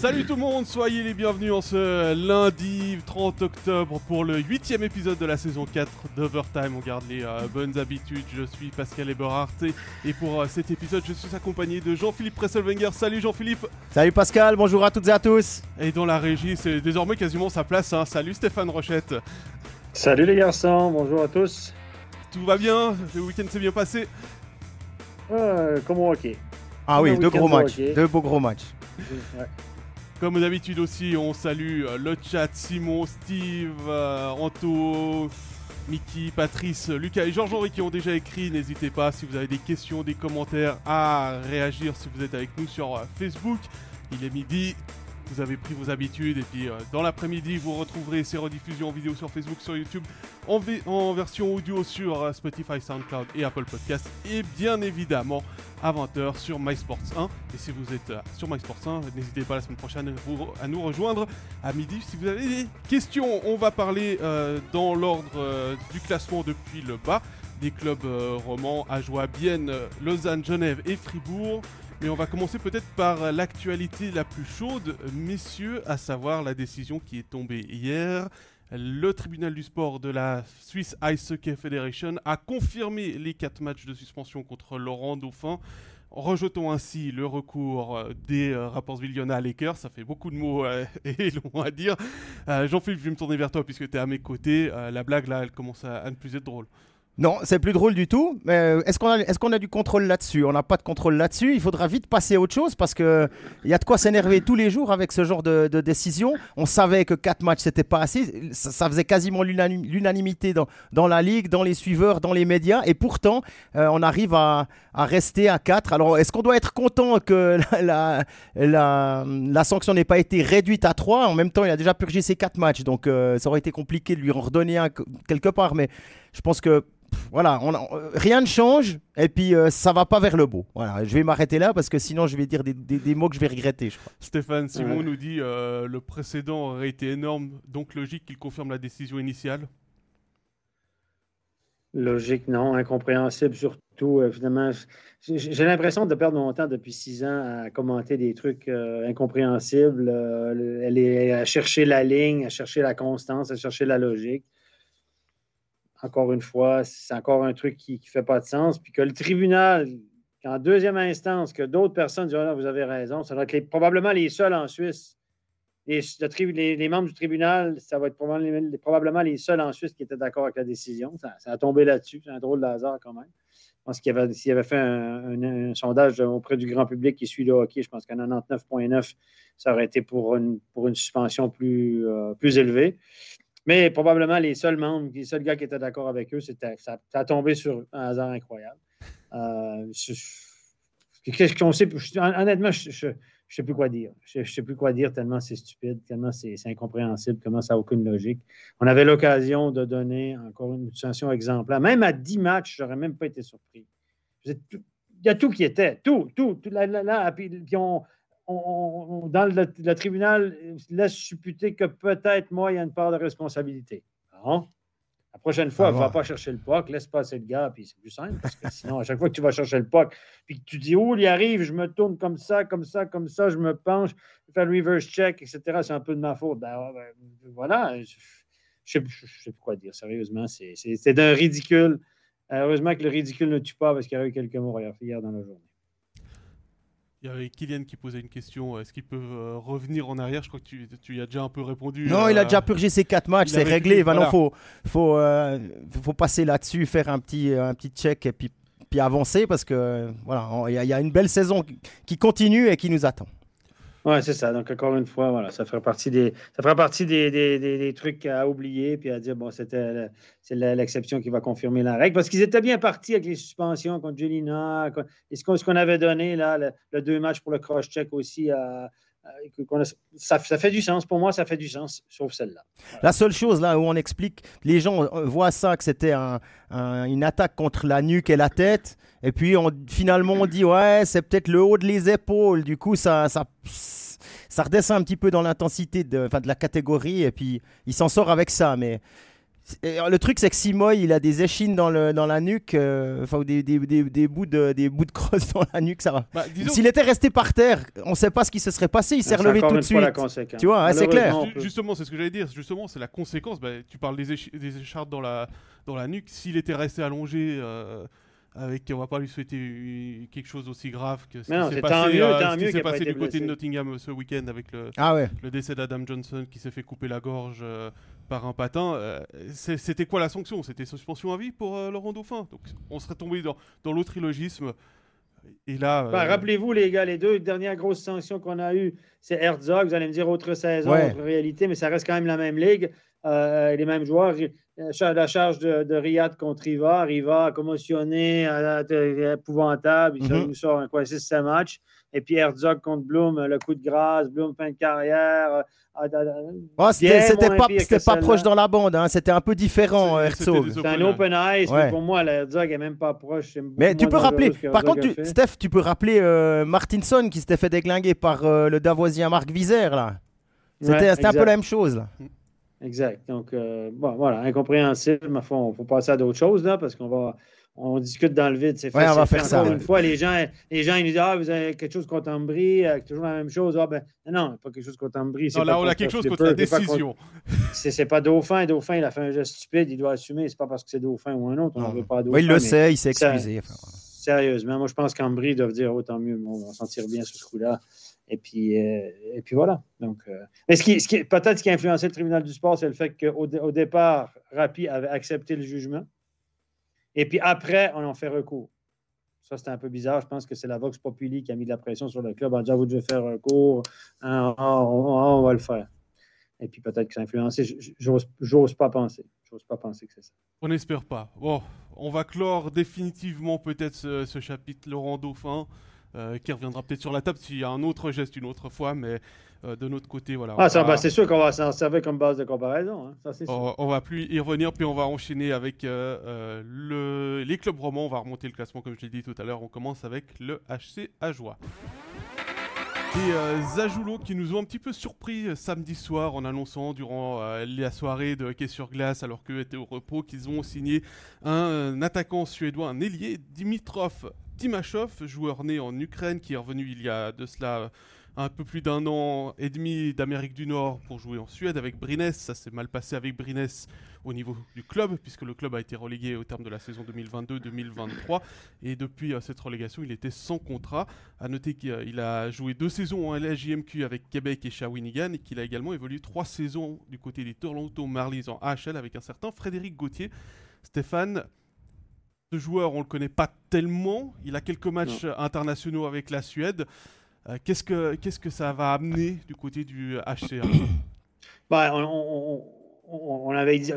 Salut tout le monde, soyez les bienvenus en ce lundi 30 octobre pour le huitième épisode de la saison 4 d'Overtime. On garde les euh, bonnes habitudes, je suis Pascal Eberhardt et, pour euh, cet épisode je suis accompagné de Jean-Philippe Presselwenger. Salut Jean-Philippe Salut Pascal, bonjour à toutes et à tous. Et dans la régie c'est désormais quasiment sa place. hein. Salut Stéphane Rochette. Salut les garçons, bonjour à tous. Tout va bien? Le week-end s'est bien passé? Euh, comme au hockey. Ah oui, deux gros matchs, deux beaux gros matchs. Ouais. Comme d'habitude aussi, on salue euh, le chat, Simon, Steve, euh, Anto, Mickey, Patrice, Lucas et Georges-Henri qui ont déjà écrit. N'hésitez pas si vous avez des questions, des commentaires à réagir si vous êtes avec nous sur euh, Facebook. Il est midi, vous avez pris vos habitudes et puis euh, dans l'après-midi vous retrouverez ces rediffusions en vidéo sur Facebook, sur YouTube, en, version audio sur euh, Spotify, SoundCloud et Apple Podcasts et bien évidemment à 20h sur MySports 1. Et si vous êtes euh, sur MySports 1, n'hésitez pas la semaine prochaine à à nous rejoindre à midi si vous avez des questions. On va parler dans l'ordre du classement depuis le bas des clubs romans Ajoie, Bienne, Lausanne, Genève et Fribourg. Mais on va commencer peut-être par l'actualité la plus chaude, messieurs, à savoir la décision qui est tombée hier. Le tribunal du sport de la Swiss Ice Hockey Federation a confirmé les quatre matchs de suspension contre Laurent Dauphin, rejetant ainsi le recours des euh, Rapperswil Jona Lakers. Ça fait beaucoup de mots euh, et long à dire. Euh, Jean-Philippe, je vais me tourner vers toi puisque tu es à mes côtés. Euh, la blague là, elle commence à, à ne plus être drôle. Non, c'est plus drôle du tout. Euh, est-ce qu'on a, du contrôle là-dessus? On n'a pas de contrôle là-dessus. Il faudra vite passer à autre chose parce que il y a de quoi s'énerver tous les jours avec ce genre de, décision. On savait que quatre matchs c'était pas assez. Ça, faisait quasiment l'unani- l'unanimité dans, la ligue, dans les suiveurs, dans les médias. Et pourtant, euh, on arrive à, rester à 4. Alors, est-ce qu'on doit être content que la, sanction n'ait pas été réduite à 3 En même temps, il a déjà purgé ses quatre matchs. Donc, euh, ça aurait été compliqué de lui en redonner un quelque part. Mais je pense que pff, voilà, on a- euh, rien ne change et puis euh, ça va pas vers le beau. Voilà, je vais m'arrêter là parce que sinon je vais dire des, des- des mots que je vais regretter, je crois. Stéphane Simon Ouais. nous dit euh, le précédent aurait été énorme, donc logique qu'il confirme la décision initiale? Logique, non, incompréhensible surtout. euh, finalement, j'ai j'ai l'impression de perdre mon temps depuis six ans à commenter des trucs euh, incompréhensibles. euh, le- elle est à chercher la ligne, à chercher la constance, à chercher la logique. Encore une fois, c'est encore un truc qui ne fait pas de sens. Puis que le tribunal, qu'en deuxième instance, que d'autres personnes disent Ah vous avez raison, ça doit être probablement les seuls en Suisse. Les, membres du tribunal, ça va être probablement, les seuls en Suisse qui étaient d'accord avec la décision. Ça, a tombé là-dessus. C'est un drôle de hasard quand même. Je pense qu'il y avait, s'il avait fait un sondage auprès du grand public qui suit le hockey, je pense qu'à 99,9, ça aurait été pour une, pour une suspension plus, euh, plus élevée. Mais probablement les seuls membres, les seuls gars qui étaient d'accord avec eux, c'était, ça, ça a tombé sur un hasard incroyable. Euh, Qu'est-ce qu'on sait? honnêtement, je ne sais plus quoi dire. Je ne sais plus quoi dire tellement c'est stupide, tellement c'est incompréhensible, comment ça n'a aucune logique. On avait l'occasion de donner encore une suspension exemplaire. Même à 10 matchs, je n'aurais même pas été surpris. Il y a tout qui était, tout, tout. tout là, là, là, puis, puis on, on- on- dans le, le tribunal laisse supputer que peut-être moi, il y a une part de responsabilité. La prochaine fois, Ah ne bon. va pas chercher le puck, laisse passer le gars, puis c'est plus simple, parce que sinon, à chaque fois que tu vas chercher le puck, puis que tu dis, oh, il arrive, je me tourne comme ça, comme ça, comme ça, je me penche, je fais le reverse check, etc., c'est un peu de ma faute. Ben, ben, voilà, je ne sais, plus quoi dire, sérieusement, c'est d'un ridicule. Heureusement que le ridicule ne tue pas, parce qu'il y a eu quelques morts hier dans la journée. Il y avait Kylian qui posait une question est-ce qu'ils peuvent euh, revenir en arrière? Je crois que tu, tu y as déjà un peu répondu. Non, il a euh, déjà purgé ses quatre matchs, c'est réglé. Maintenant, voilà. faut, faut, euh, faut passer là-dessus, faire un petit, un petit check et puis, puis avancer parce que euh, voilà, il y, a- il y a une belle saison qui continue et qui nous attend. Oui, c'est ça. Donc, encore une fois, voilà, ça fera partie des, ça fera partie des, des- des- trucs à oublier puis à dire, bon, c'était c'est l'exception qui va confirmer la règle. Parce qu'ils étaient bien partis avec les suspensions contre Jelina, et ce qu'on avait donné, là, le, le deux matchs pour le cross-check aussi, à- a- ça, fait du sens. Pour moi, ça fait du sens, sauf celle-là. La seule chose là où on explique, les gens euh, voient ça que c'était un- un- une attaque contre la nuque et la tête, et puis on, finalement on dit ouais c'est peut-être le haut de les épaules, du coup ça, ça, redescend un petit peu dans l'intensité de, de la catégorie, et puis il s'en sort avec ça, mais Le truc, c'est que Simoy, il a des échines dans, le, dans la nuque, euh, enfin, des, des, des, bouts de, des bouts de crosse dans la nuque, ça va. Bah, S'il était resté par terre, on ne sait pas ce qui se serait passé, il s'est relevé tout de suite. Tu vois, c'est clair. Justement, c'est ce que j'allais dire, justement, c'est la conséquence. Bah, tu parles des, des écharpes dans la, dans la nuque, s'il était resté allongé. Euh, avec, on va pas lui souhaiter quelque chose aussi grave que ce qui s'est passé, euh, passé du côté de Nottingham ce week-end avec le, ah le décès d'Adam Johnson qui s'est fait couper la gorge euh, par un patin. Euh, c'était quoi la sanction? C'était suspension à vie pour Laurent Dauphin? Donc on serait tombé dans, dans l'autre illogisme. Et là, bah, rappelez-vous les gars, les deux dernières grosses sanctions qu'on a eues, c'est Herzog. Vous allez me dire autre saison, autre réalité, mais ça reste quand même la même ligue. Les mêmes joueurs. Euh, la charge de, de, Riyad contre Riva. Riva a commotionné, épouvantable. Il mm -hmm. sort un quoi, 6 matchs. Et puis Herzog contre Bloom, le coup de grâce, Bloom fin de carrière. Oh, c'était pas, pas proche dans la bande, hein. c'était un peu différent, Herzog. C'est un open ice, mais pour moi, Herzog n'est même pas proche. Mais tu peux rappeler, par contre, tu, Steph, tu peux rappeler euh, Martinson qui s'était fait déglinguer par euh, le Davosien Marc Vizère, là. C'était un peu la même chose, là. Exact. Donc, euh, bon, voilà, incompréhensible. Mais il faut, passer à d'autres choses, là, parce qu'on va. On discute dans le vide. C'est on va faire ça. Une fois, les gens, les gens ils nous disent Ah, vous avez quelque chose contre Ambry, euh, toujours la même chose. Ah, ben, non, pas quelque chose contre Ambry. Non, là, on a quelque chose contre la décision. C'est pas Dauphin. Dauphin, il a fait un geste stupide, il doit assumer. C'est pas parce que c'est Dauphin ou un autre. On veut pas Dauphin. Oui, il le sait, il s'est excusé. Sérieusement, moi, je pense qu'Ambry doit dire Autant mieux, on va s'en tirer bien sur ce coup-là. Et puis, euh, et puis voilà. Donc, euh, mais ce qui, ce qui peut-être ce qui a influencé le tribunal du sport, c'est le fait qu'au au départ, Rapi avait accepté le jugement. Et puis après, on en fait recours. Ça, c'était un peu bizarre. Je pense que c'est la Vox Populi qui a mis de la pression sur le club en disant Vous devez faire recours, hein, on, va le faire. Et puis peut-être que ça a influencé. J'ose pas penser. J'ose pas penser que c'est ça. On n'espère pas. Bon, on va clore définitivement peut-être ce, ce chapitre Laurent Dauphin. Euh, qui reviendra peut-être sur la table s'il y a un autre geste une autre fois, mais euh, de notre côté, voilà. Ah, ça, bah, c'est sûr qu'on va s'en servir comme base de comparaison. Hein. Ça, on, on, va plus y revenir, puis on va enchaîner avec euh, le, les clubs romans. On va remonter le classement, comme je l'ai dit tout à l'heure. On commence avec le HC Ajoie. Et euh, qui nous ont un petit peu surpris samedi soir en annonçant durant la soirée de hockey sur glace alors qu'eux étaient au repos qu'ils ont signé un, attaquant suédois, un ailier, Dimitrov Timashov, joueur né en Ukraine qui est revenu il y a de cela un peu plus d'un an et demi d'Amérique du Nord pour jouer en Suède avec Brines. Ça s'est mal passé avec Brines au niveau du club, puisque le club a été relégué au terme de la saison 2022-2023. Et depuis euh, cette relégation, il était sans contrat. À noter qu'il a joué deux saisons en LHJMQ avec Québec et Shawinigan et qu'il a également évolué trois saisons du côté des Toronto Marlies en AHL avec un certain Frédéric Gauthier. Stéphane, ce joueur, on ne le connaît pas tellement. Il a quelques matchs internationaux avec la Suède. Euh, qu'est-ce, que, qu'est-ce que ça va amener du côté du HCA bah, on, avait dit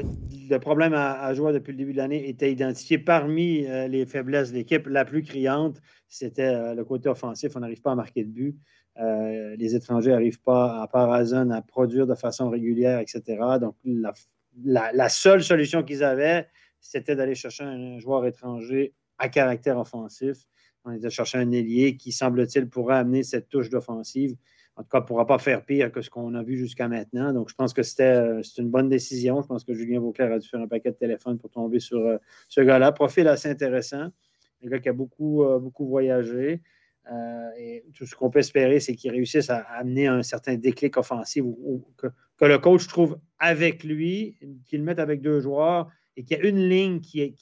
le problème à, jouer depuis le début de l'année était identifié parmi euh, les faiblesses de l'équipe. La plus criante, c'était euh, le côté offensif. On n'arrive pas à marquer de but. les étrangers n'arrivent pas, à part à produire de façon régulière, etc. Donc, la seule solution qu'ils avaient, c'était d'aller chercher un joueur étranger à caractère offensif. On était chercher un ailier qui, semble-t-il, pourrait amener cette touche d'offensive. En tout cas, ne pourra pas faire pire que ce qu'on a vu jusqu'à maintenant. Donc, je pense que c'était euh, une bonne décision. Je pense que Julien Vauclair a dû faire un paquet de téléphone pour tomber sur euh, ce gars-là. Profil assez intéressant. Un gars qui a beaucoup, euh, voyagé. et tout ce qu'on peut espérer, c'est qu'il réussisse à amener un certain déclic offensif ou, que, que, le coach trouve avec lui, qu'il mette avec deux joueurs et qu'il y a une ligne qui,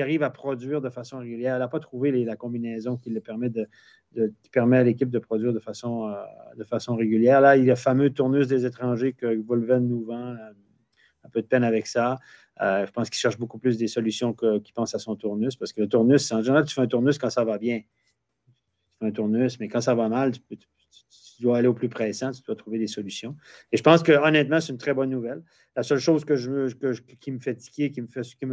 arrive à produire de façon régulière. Elle n'a pas trouvé la combinaison qui, permet, à l'équipe de produire de façon, euh, de façon régulière. Là, il y a le fameux tournus des étrangers que Volven nous vend. Euh, un peu de peine avec ça. Euh, je pense qu'il cherche beaucoup plus des solutions qu'il pense à son tournus parce que le tournus, en général, tu fais un tournus quand ça va bien. Tu fais un tournus, mais quand ça va mal, tu peux, dois aller au plus pressant, tu dois trouver des solutions. Et je pense que honnêtement, c'est une très bonne nouvelle. La seule chose que je, qui me fait tiquer, qui me fait, qui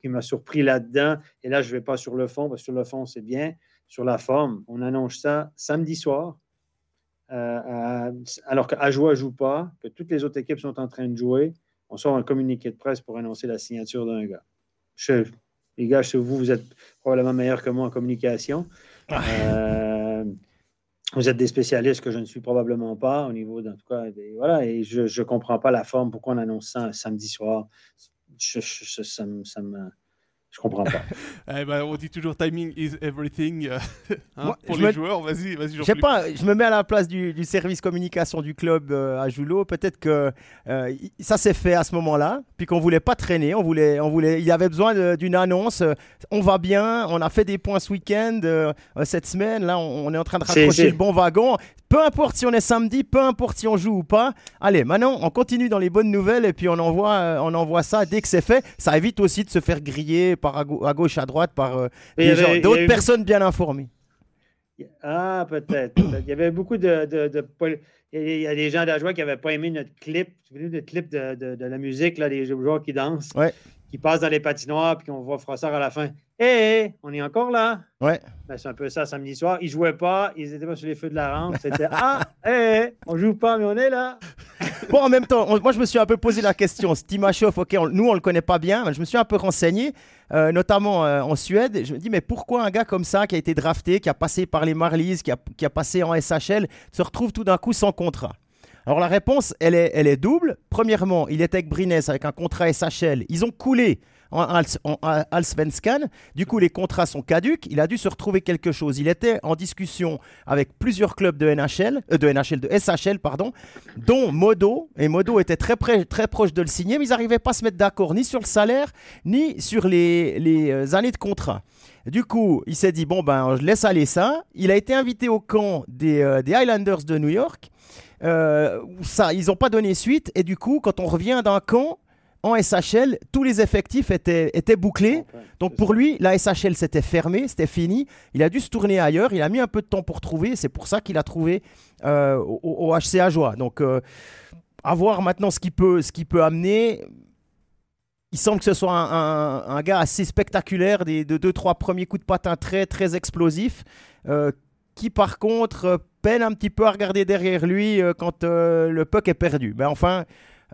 qui m'a surpris là-dedans, et là, je ne vais pas sur le fond, parce que sur le fond, c'est bien. Sur la forme, on annonce ça samedi soir, euh, alors qu'à ne joue pas, que toutes les autres équipes sont en train de jouer. On sort un communiqué de presse pour annoncer la signature d'un gars. les gars, chez vous, vous êtes probablement meilleurs que moi en communication. Euh, vous êtes des spécialistes que je ne suis probablement pas au niveau, en tout cas, voilà, et je ne comprends pas la forme, pourquoi on annonce ça un samedi soir. je, ça, me, ça me je comprends pas. eh ben, on dit toujours timing is everything euh, hein, pour les joueurs. Vas-y, vas-y. Je sais pas. Je me mets à la place du, service communication du club euh, à Joulot. Peut-être que euh, ça s'est fait à ce moment-là, puis qu'on voulait pas traîner. On voulait, on voulait. Il y avait besoin d'une annonce. on va bien. On a fait des points ce week-end cette semaine. Là, on, on, est en train de raccrocher le bon wagon. Peu importe si on est samedi, peu importe si on joue ou pas. Allez, maintenant, on continue dans les bonnes nouvelles et puis on envoie, euh, on envoie ça dès que c'est fait. Ça évite aussi de se faire griller par à, gauche, à droite par euh, d'autres personnes bien informées. Ah, peut-être. il y avait beaucoup de, Il y a des gens d'Ajoie qui n'avaient pas aimé notre clip, notre clip de, de, la musique, là, les joueurs qui dansent, qui passent dans les patinoires, puis qu'on voit Frossard à la fin. Hé, on est encore là. Ouais. Ben, c'est un peu ça samedi soir. Ils jouaient pas, ils étaient pas sur les feux de la rampe. C'était Ah, hé, on joue pas, mais on est là. bon, en même temps, moi je me suis un peu posé la question. Stimachov, ok, nous on le connaît pas bien, mais je me suis un peu renseigné, euh, notamment euh, en Suède. Je me dis, mais pourquoi un gars comme ça, qui a été drafté, qui a passé par les Marlies, qui a, qui a passé en SHL, se retrouve tout d'un coup sans contrat? Alors la réponse, elle est, elle est double. Premièrement, il était avec Brines avec un contrat SHL. Ils ont coulé en, Alsvenskan. Du coup, les contrats sont caduques. Il a dû se retrouver quelque chose. Il était en discussion avec plusieurs clubs de NHL, euh, de NHL, de SHL, pardon, dont Modo. Et Modo était très, très proche de le signer, mais ils n'arrivaient pas à se mettre d'accord ni sur le salaire, ni sur les, euh, années de contrat. Du coup, il s'est dit bon ben, je laisse aller ça. Il a été invité au camp des, euh, Highlanders de New York. ça, ils n'ont pas donné suite. Et du coup, quand on revient d'un camp, en SHL, tous les effectifs étaient, étaient bouclés. Donc pour lui, la SHL s'était fermée, c'était fini. Il a dû se tourner ailleurs. Il a mis un peu de temps pour trouver. C'est pour ça qu'il a trouvé euh, au, HCA Joie. Donc euh, à voir maintenant ce qu'il peut, ce peut amener. Il semble que ce soit un, gars assez spectaculaire, des deux, trois premiers coups de patin très, très explosifs, euh, qui par contre peine un petit peu à regarder derrière lui quand le puck est perdu. Mais enfin,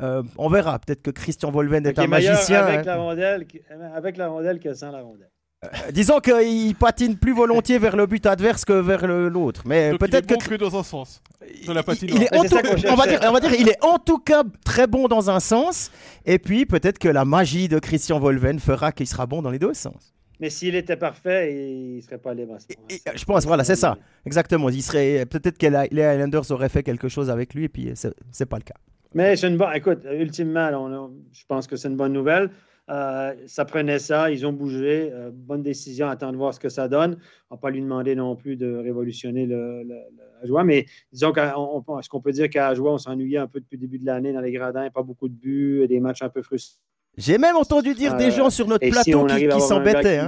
euh, on verra. Peut-être que Christian Volven est, un magicien. Avec, la rondelle, avec la rondelle que sans la rondelle. Euh, disons qu'il patine plus volontiers vers le but adverse que vers l'autre. Mais peut-être que. que dans un sens. il, est en tout... on, va dire, on va dire, il est en tout cas très bon dans un sens. Et puis peut-être que la magie de Christian Volven fera qu'il sera bon dans les deux sens. Mais s'il était parfait, il ne serait pas libre. je pense, voilà, c'est ça. Exactement. Il serait peut-être que les Highlanders auraient fait quelque chose avec lui, et puis c'est pas le cas. Mais c'est une bonne. Écoute, ultimement, je pense que c'est une bonne nouvelle. Euh, ça prenait ça, ils ont bougé. Euh, bonne décision, attendre de voir ce que ça donne. On va pas lui demander non plus de révolutionner le, le, mais disons qu'on peut dire qu'à Joie, on s'ennuyait un peu depuis le début de l'année dans les gradins, pas beaucoup de buts, des matchs un peu frustrants? J'ai même entendu dire des euh, gens sur notre plateau qui, s'embêtaient.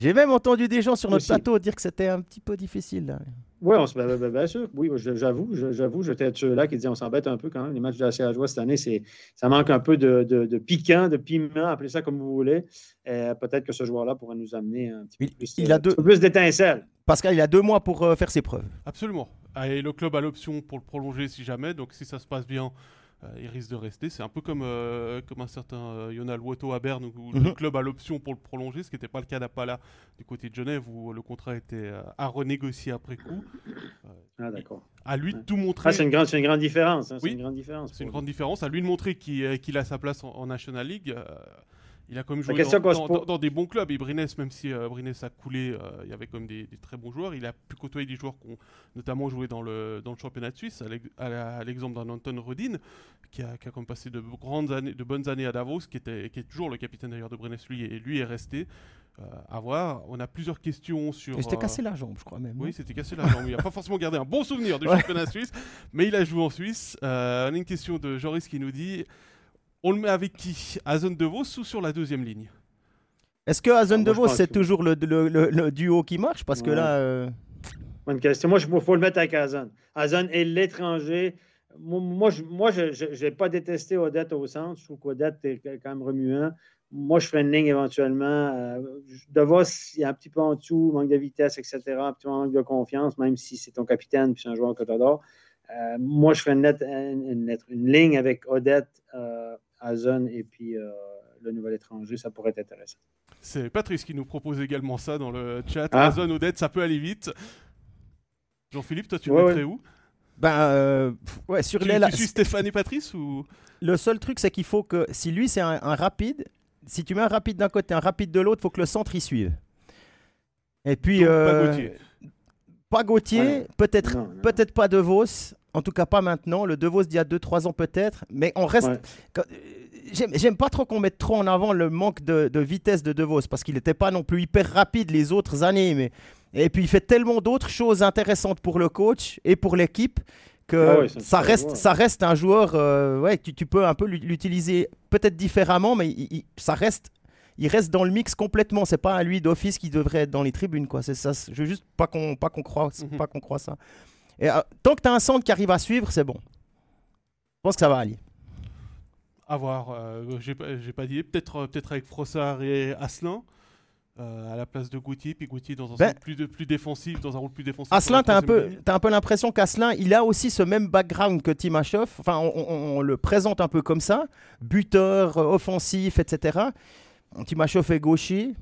J'ai même entendu des gens sur notre plateau dire que c'était un petit peu difficile. Oui, on se, ben, ben, bien sûr. Oui, j'avoue, j'avoue, j'étais ceux-là qui disaient on s'embête un peu quand même. Les matchs de la CA cette année, ça manque un peu de, de, piquant, de piment, appelez ça comme vous voulez. Euh, peut-être que ce joueur-là pourrait nous amener un petit peu plus, il a deux... plus d'étincelles. Pascal, il a deux mois pour euh, faire ses preuves. Absolument. Et le club a l'option pour le prolonger si jamais. Donc si ça se passe bien, euh, il risque de rester. C'est un peu comme, euh, comme un certain euh, Yonal Woto à Berne où le mhm. club a l'option pour le prolonger, ce qui n'était pas le cas d'Apala du côté de Genève où le contrat était à renégocier après coup. ah d'accord. À lui de tout montrer. Ah, c'est une, grande, une grande différence. Hein, c'est une grande différence. C'est une grande différence. À lui de montrer qu'il a sa place en, National League. Il a quand même joué dans, des bons clubs. Et Brines, même si euh, Brines a coulé, euh, il y avait quand même des, très bons joueurs. Il a pu côtoyer des joueurs qui ont notamment joué dans le, dans le championnat de Suisse, à l'exemple d'un Anton Rodin, qui a, qui a, quand même passé de, grandes années, de bonnes années à Davos, qui, était, qui est toujours le capitaine d'ailleurs de Brines, lui, et lui est resté. Euh, à voir. On a plusieurs questions sur. Il s'était cassé la jambe, je crois même. Oui, c'était cassé la jambe. il n'a pas forcément gardé un bon souvenir du championnat suisse, mais il a joué en Suisse. on a une question de Joris qui nous dit on le met avec qui? Hazen De Vos ou sur la deuxième ligne? Est-ce que Hazen ah, De Vos, c'est toujours le, le, duo qui marche? Parce que là. Euh, Bonne question. Moi, il faut le mettre avec Hazen. Hazen est l'étranger. Moi, je moi, n'ai pas détesté Odette au centre. Je trouve qu'Odette est quand même remuant. Moi, je ferais une ligne éventuellement. Euh, de Vos, il est un petit peu en dessous, manque de vitesse, etc. Un petit manque de confiance, même si c'est ton capitaine puis c'est un joueur que tu adores. Euh, moi, je ferais une, une, ligne avec Odette, Azon et puis euh, le nouvel étranger, ça pourrait être intéressant. C'est Patrice qui nous propose également ça dans le chat. Ah. Odette, ça peut aller vite. Jean-Philippe, toi, tu le mettrais où? Ben, euh, ouais, sur tu, les. tu suis Stéphane et Patrice ou? Le seul truc, c'est qu'il faut que si lui c'est un, un rapide, si tu mets un rapide d'un côté, un rapide de l'autre, faut que le centre y suive. Et puis Donc, pas euh, Gauthier. pas Gauthier, Ouais. peut-être Non, non. peut-être pas De Vos, en tout cas pas maintenant. Le De Vos d'il y a 2-3 ans peut-être, mais on reste. Ouais. euh, J'aime pas trop qu'on mette trop en avant le manque de, de vitesse de De Vos parce qu'il n'était pas non plus hyper rapide les autres années. Mais... Et puis il fait tellement d'autres choses intéressantes pour le coach et pour l'équipe que Ah ouais, ça, reste, joueur. ça reste un joueur. euh, ouais, tu, tu peux un peu l'ut- l'utiliser peut-être différemment, mais il, il- ça reste. Il reste dans le mix complètement. C'est pas à lui d'office qui devrait être dans les tribunes, quoi. C'est ça. Je veux juste pas qu'on pas qu'on croit, Mhm. pas qu'on croit ça. Et euh, tant que tu as un centre qui arrive à suivre, c'est bon. Je pense que ça va aller. À voir. euh, j'ai pas, dit. Peut-être euh, peut-être avec Frossard et Asselin. euh, à la place de Gauthier, puis Gauthier dans un Ben- plus, de- plus défensif, dans un rôle plus défensif. Asselin, t'as un peu, t'as un peu l'impression qu'Asselin, il a aussi ce même background que Timashov. Enfin, on, on- on le présente un peu comme ça, buteur, offensif, etc. Timashov est gaucher.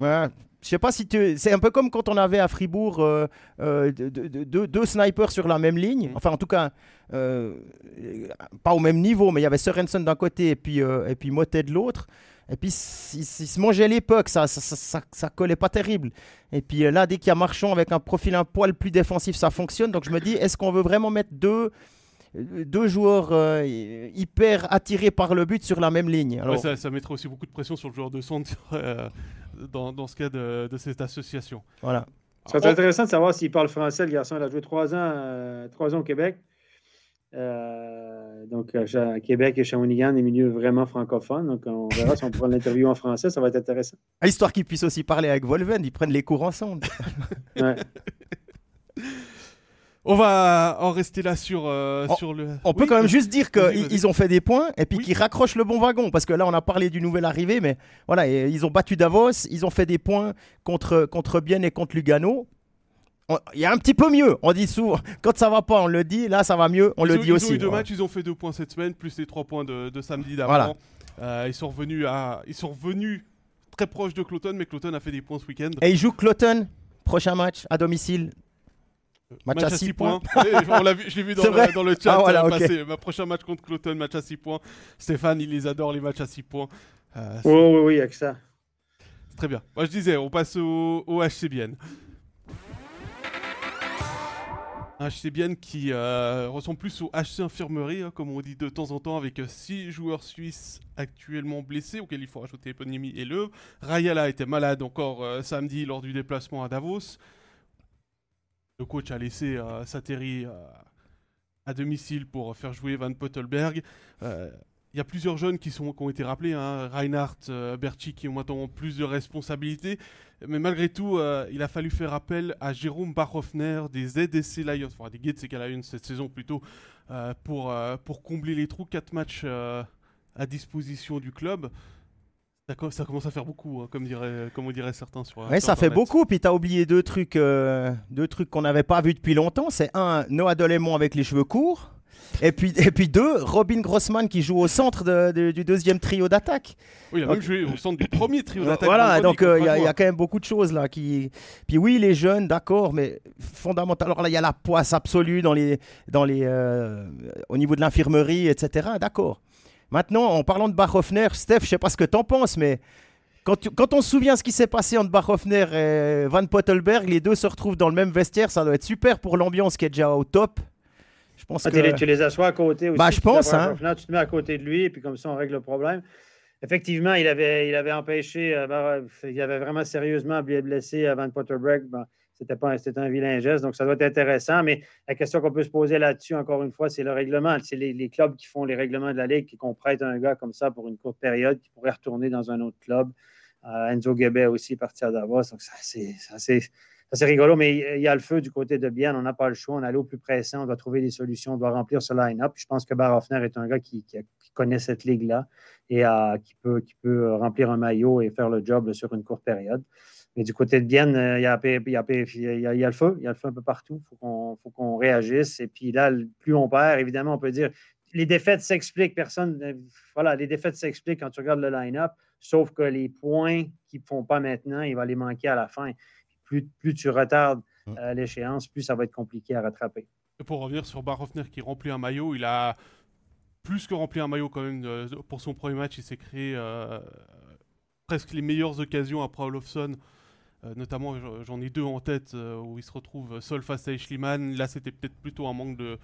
Ouais. Je sais pas si tu. C'est un peu comme quand on avait à Fribourg euh, euh, deux, deux- deux- deux snipers sur la même ligne. Mhm. Enfin, en tout cas, euh, pas au même niveau, mais il y avait Sorensen d'un côté et puis, euh, et puis Motet de l'autre. Et puis, ils ils se mangeaient les pucks, ça, ça, ça, ça- ça collait pas terrible. Et puis là, dès qu'il y a Marchand avec un profil un poil plus défensif, ça fonctionne. Donc je me dis, est-ce qu'on veut vraiment mettre deux, deux joueurs euh, hyper attirés par le but sur la même ligne? Alors, Ouais, ça, ça mettrait aussi beaucoup de pression sur le joueur de centre euh, dans, dans ce cas de, de cette association. voilà. Ça serait intéressant de savoir s'il parle français, le garçon. Il a joué trois ans, euh, trois ans au Québec. Euh, donc, à Québec et Shawinigan, des milieux vraiment francophones. Donc, on verra si on prend l'interview en français. Ça va être intéressant. Ah, Histoire qu'ils puissent aussi parler avec Volven, ils prennent les cours ensemble. Ouais. On va en rester là sur, euh, On- sur le. On peut Oui, quand même vas-y. juste dire qu'ils ils ont fait des points et puis Oui. qu'ils raccrochent le bon wagon. Parce que là, on a parlé du nouvel arrivé, mais voilà, et ils ont battu Davos, ils ont fait des points contre, contre Bienne et contre Lugano. On- Il y a un petit peu mieux. On dit souvent, quand ça va pas, on le dit. Là, ça va mieux, on Ils le ont- dit ils aussi. ont eu deux matchs, ils ont fait deux points cette semaine, plus les trois points de, de samedi d'avant. Voilà. Euh, ils sont revenus à, ils sont revenus très proches de Cloton, mais Cloton a fait des points ce week-end. Et ils jouent Cloton, prochain match à domicile. Match à six points. On l'a vu, je l'ai vu dans, le, dans le chat Ah, voilà, euh, ok. passer. Ma prochain match contre Cloton, match à 6 points. Stéphane, il les adore les matchs à 6 points. Euh, Oui, oui, oui, avec ça. c'est très bien. Moi, je disais, on passe au, au HCBN. Un HCBN qui euh, ressemble plus au HC Infirmerie, hein, comme on dit de temps en temps, avec 6 joueurs suisses actuellement blessés, auxquels il faut rajouter Eponimi et Le. Rayala était malade encore euh, samedi lors du déplacement à Davos. Le coach a laissé euh, s'atterrir euh, à domicile pour faire jouer Van Pottelberg. Euh, Il y a plusieurs jeunes qui, ont été rappelés, hein, Reinhardt, euh, qui ont maintenant plus de responsabilités. Mais malgré tout, il a fallu faire appel à Jérôme Barhoffner des ZDC Lions, enfin des Gates et Lions cette saison plutôt, pour, pour combler les trous. Quatre matchs à disposition du club. Ça, co- ça commence à faire beaucoup, hein, comme, dirait, comme on dirait certains sur Ouais, sur ça fait beaucoup. Puis tu as oublié deux trucs, euh, deux trucs qu'on n'avait pas vus depuis longtemps. C'est un, Noah Delémont avec les cheveux courts. Et puis, et puis deux, Robin Grossman qui joue au centre de- de- du deuxième trio d'attaque. Oui, il a même joué au centre du premier trio d'attaque. Voilà, donc euh, il y, a- y quand même beaucoup de choses là qui. Puis oui, les jeunes, d'accord, mais fondamental. Alors là, il y a la poisse absolue dans les, dans les, euh, au niveau de l'infirmerie, etc. D'accord. Maintenant, en parlant de Barhoffner, Steph, je sais pas ce que t'en penses, mais quand, tu- quand on se souvient ce qui s'est passé entre Barhoffner et Van Pottelberg, les deux se retrouvent dans le même vestiaire, ça doit être super pour l'ambiance qui est déjà au top. Je pense Ah, que. tu, les, tu les assois à côté aussi. Bah, je tu pense, hein. Tu te mets à côté de lui, et puis comme ça, on règle le problème. Effectivement, il avait, il avait empêché, euh, ben, il avait vraiment sérieusement blessé Van Potterberg. Ben, c'était pas un- un vilain geste, donc ça doit être intéressant. Mais la question qu'on peut se poser là-dessus, encore une fois, c'est le règlement. C'est les, clubs qui font les règlements de la Ligue, qui qu'on prête un gars comme ça pour une courte période, qui pourrait retourner dans un autre club. Euh, Enzo Guebet aussi parti à Davos. Donc, ça, c'est rigolo, mais il y a le feu du côté de Bienne. On n'a pas le choix. On allé au plus pressant. On doit trouver des solutions. On doit remplir ce line-up. Je pense que Barhoffner est un gars qui, connaît cette ligue-là et euh, qui, peut, remplir un maillot et faire le job sur une courte période. Mais du côté de Bienne, euh, il y, a, il y a- il y a- il y a le feu. Il y a le feu un peu partout. Il faut qu'on faut qu'on réagisse. Et puis là, plus on perd, évidemment, on peut dire les défaites s'expliquent. Personne. Voilà, les défaites s'expliquent quand tu regardes le line-up. Sauf que les points qu'ils ne font pas maintenant, il va les manquer à la fin. Plus, plus tu retardes euh, l'échéance, plus ça va être compliqué à rattraper. pour revenir sur Barofner qui remplit un maillot, il a plus que rempli un maillot quand même euh, pour son premier match. Il s'est créé euh, presque les meilleures occasions après Olofsson. Euh, notamment, j'en ai deux en tête où il se retrouve seul face à Eschliman. Là, c'était peut-être plutôt un manque de,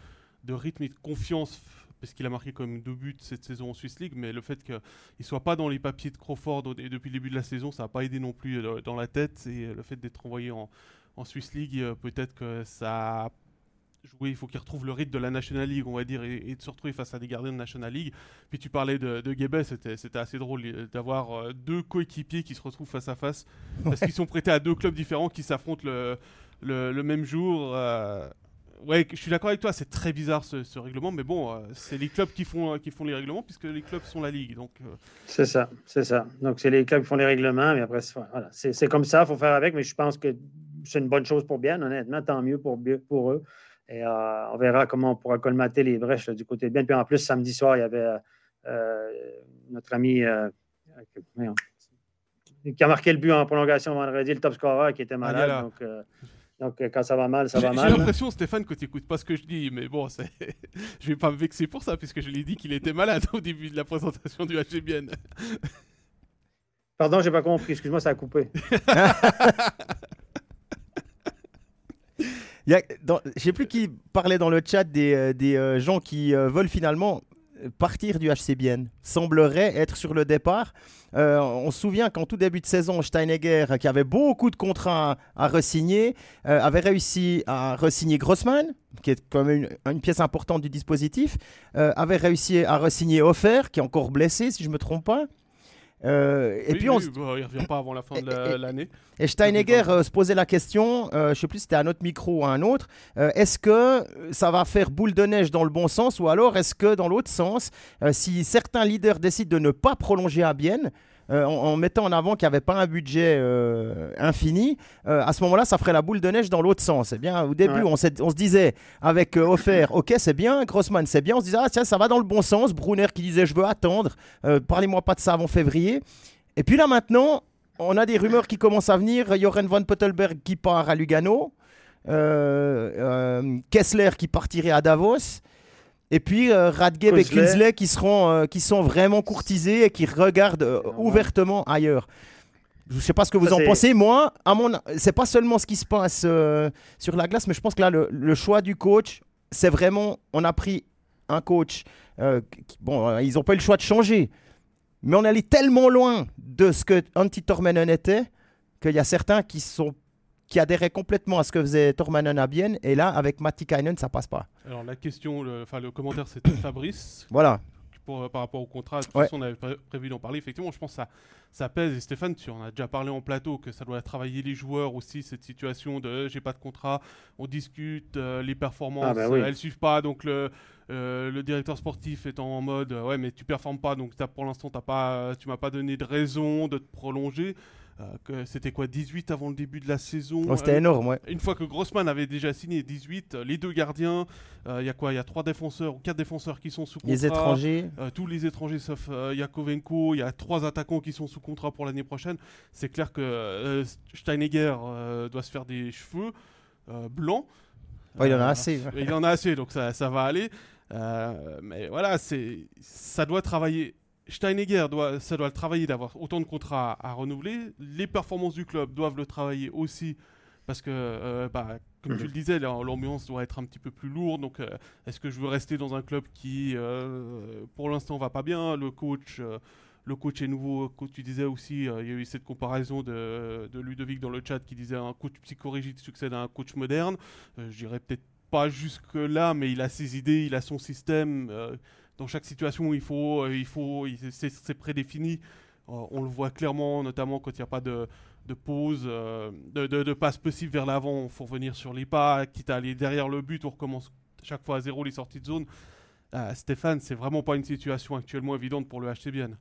de rythme et de confiance parce qu'il a marqué même deux buts cette saison en Swiss League, mais le fait qu'il ne soit pas dans les papiers de Crawford depuis le début de la saison, ça n'a pas aidé non plus dans la tête. Et le fait d'être envoyé en, en Swiss League, peut-être que ça a jouer, il faut qu'il retrouve le rythme de la National League, on va dire, et, de se retrouver face à des gardiens de National League. Puis tu parlais de, de c'était assez drôle euh, d'avoir euh, deux coéquipiers qui se retrouvent face à face, parce qu'ils sont prêtés à deux clubs différents qui s'affrontent le, le, même jour. Euh, ouais, je suis d'accord avec toi, c'est très bizarre ce, règlement, mais bon, c'est les clubs qui font, qui font les règlements, puisque les clubs sont la Ligue. donc. C'est ça, c'est ça. Donc c'est les clubs qui font les règlements, mais après, voilà, c'est comme ça, il faut faire avec, mais je pense que c'est une bonne chose pour bien, honnêtement, tant mieux pour, pour eux. Et euh, on verra comment on pourra colmater les brèches du côté de bien. Puis en plus, samedi soir, il y avait euh, notre ami euh, qui a marqué le but en prolongation vendredi, le top scorer qui était malade. donc, quand ça va mal, ça va mal. J'ai l'impression, Stéphane, que tu n'écoutes pas ce que je dis, mais bon, je ne vais pas me vexer pour ça, puisque je lui ai dit qu'il était malade au début de la présentation du HGBN. Pardon, j'ai pas compris. Excuse-moi, ça a coupé. Je sais plus qui parlait dans le chat des, euh, des euh, gens qui euh, veulent finalement partir du HCBN, semblerait être sur le départ. on se souvient qu'en tout début de saison, Steinegger, qui avait beaucoup de contrats à, resigner, avait réussi à resigner Grossman, qui est quand même une, pièce importante du dispositif, avait réussi à resigner Offer, qui est encore blessé, si je ne me trompe pas. Euh, et puis on bah, il revient pas avant la fin de l'année. Et, Steinegger euh, se posait la question, euh, je ne sais plus si c'était à notre micro ou à un autre, est-ce que ça va faire boule de neige dans le bon sens ou alors est-ce que dans l'autre sens, si certains leaders décident de ne pas prolonger à Bienne, euh, en, mettant en avant qu'il n'y avait pas un budget euh, infini, euh, à ce moment-là, ça ferait la boule de neige dans l'autre sens. Eh bien, au début, on, on, se disait avec Offer, ok, c'est bien, Grossman, c'est bien. On se disait, ah tiens, ça va dans le bon sens. Brunner qui disait, je veux attendre, parlez-moi pas de ça avant février. Et puis là, maintenant, on a des rumeurs qui commencent à venir. Joren von Pottelberg qui part à Lugano. Kessler qui partirait à Davos. Et puis euh, Radgeb et Kinsley qui, seront, euh, qui sont vraiment courtisés et qui regardent euh, ouvertement ailleurs. Je ne sais pas ce que vous en pensez. Moi, à mon, c'est pas seulement ce qui se passe sur la glace, mais je pense que là, le, choix du coach, c'est vraiment, on a pris un coach. bon, ils n'ont pas eu le choix de changer, mais on allait tellement loin de ce que Antti Tormenon était qu'il y a certains qui sont qui adhérait complètement à ce que faisait Tormanen à Bienne. Et là, avec Matti Kainen, ça passe pas. Alors la question, le, enfin le commentaire, c'était Fabrice. Voilà. Pour, par rapport au contrat, de toute façon, on avait prévu d'en parler. Effectivement, je pense que ça, ça pèse. Et Stéphane, tu en as déjà parlé en plateau, que ça doit travailler les joueurs aussi, cette situation de j'ai pas de contrat, on discute, euh, les performances, ah bah oui. elles suivent pas. Donc le, euh, le directeur sportif est en mode ouais, mais tu performes pas, donc as, pour l'instant, pas, tu m'as pas donné de raison de te prolonger. Euh, c'était quoi 18 avant le début de la saison oh, C'était énorme, ouais. Une fois que Grossman avait déjà signé 18, euh, les deux gardiens, euh, il y a quoi Il y a trois défenseurs ou quatre défenegger qui sont sous contrat. Les étrangers Tous les étrangers sauf Yakovenko, il y a trois attaquants qui sont sous contrat pour l'année prochaine. C'est clair que Steinegger doit se faire des cheveux blancs. il en a assez. il en a assez, donc ça, ça va aller. mais voilà, ça doit travailler Steinegger, doit, ça doit le travailler d'avoir autant de contrats à, renouveler. Les performances du club doivent le travailler aussi parce que, euh, bah, comme tu le disais, l'ambiance doit être un petit peu plus lourde. Donc, euh, est-ce que je veux rester dans un club qui, euh, pour l'instant, va pas bien? Le coach, le coach est nouveau. Tu disais aussi, il y a eu cette comparaison de, de, Ludovic dans le chat qui disait un coach psychorigide succède à un coach moderne. je dirais peut-être pas jusque là, mais il a ses idées, il a son système dans chaque situation, il faut, euh, il faut, c'est prédéfini. Euh, on le voit clairement, notamment quand il n'y a pas de, pause, euh, de, de, passe possible vers l'avant. Il faut revenir sur les pas, quitte à aller derrière le but, on recommence chaque fois à zéro les sorties de zone. Stéphane, c'est vraiment pas une situation actuellement évidente pour le HCBN.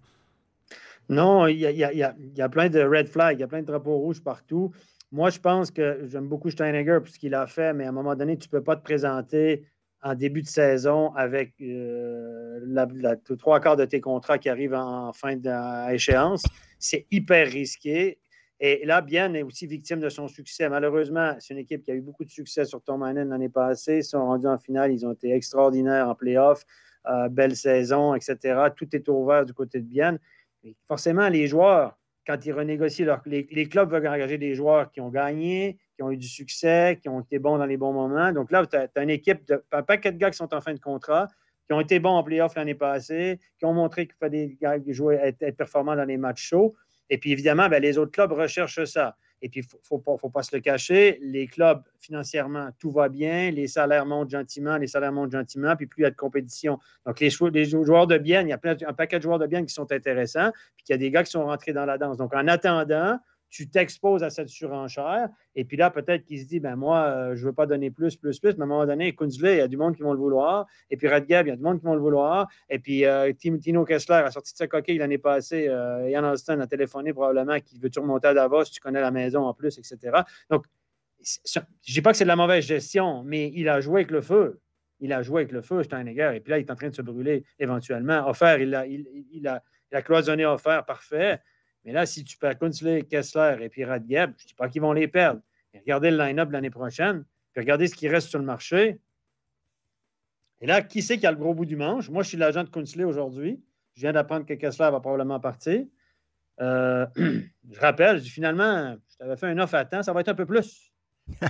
Non, il y a, plein de red flags, il y a plein de drapeaux rouges partout. Moi, je pense que j'aime beaucoup Steinegger pour ce qu'il a fait, mais à un moment donné, tu ne peux pas te présenter en début de saison avec euh, trois quarts de tes contrats qui arrivent en fin d'échéance. C'est hyper risqué. Et là, Bien est aussi victime de son succès. Malheureusement, c'est une équipe qui a eu beaucoup de succès sur Tomanen l'année passée. Ils sont rendus en finale. Ils ont été extraordinaires en playoff. Euh, belle saison, etc. Tout est ouvert du côté de Bien. forcément, les joueurs, quand ils renégocient, les, clubs veulent engager des joueurs qui ont gagné, qui ont eu du succès, qui ont été bons dans les bons moments. Donc là, tu as, une équipe de un paquet de gars qui sont en fin de contrat, qui ont été bons en playoff l'année passée, qui ont montré qu'il fallait des jouer, être, être performants dans les matchs chauds. Et puis évidemment, ben, les autres clubs recherchent ça. Et puis, il ne faut, pas se le cacher, les clubs, financièrement, tout va bien, les salaires montent gentiment, les salaires montent gentiment, puis plus il y a de compétition. Donc, les, joueurs de bien, il y a plein, un paquet de joueurs de bien qui sont intéressants, puis il y a des gars qui sont rentrés dans la danse. Donc, en attendant, tu t'exposes à cette surenchère. Et puis là, peut-être qu'il se dit, ben moi, euh, je ne veux pas donner plus, plus, plus. Mais à un moment donné, Kunzle, il y a du monde qui vont le vouloir. Et puis Redgab, il y a du monde qui vont le vouloir. Et puis euh, Tino Kessler a sorti de sa coquille l'année passée. Euh, Ian Alston a téléphoné probablement qu'il veut-tu remonter à Davos, tu connais la maison en plus, etc. Donc, je ne dis pas que c'est de la mauvaise gestion, mais il a joué avec le feu. Il a joué avec le feu, Steinegger. Et puis là, il est en train de se brûler éventuellement. Offert, il, il a, il a cloisonné offert, parfait. Mais là, si tu perds Kunzle, Kessler et puis Radgeb, je ne dis pas qu'ils vont les perdre. Mais regardez le line-up l'année prochaine, puis regardez ce qui reste sur le marché. Et là, qui c'est qui a le gros bout du manche? Moi, je suis l'agent de Kunzle aujourd'hui. Je viens d'apprendre que Kessler va probablement partir. Euh, je rappelle, finalement, je t'avais fait un offre à temps, ça va être un peu plus.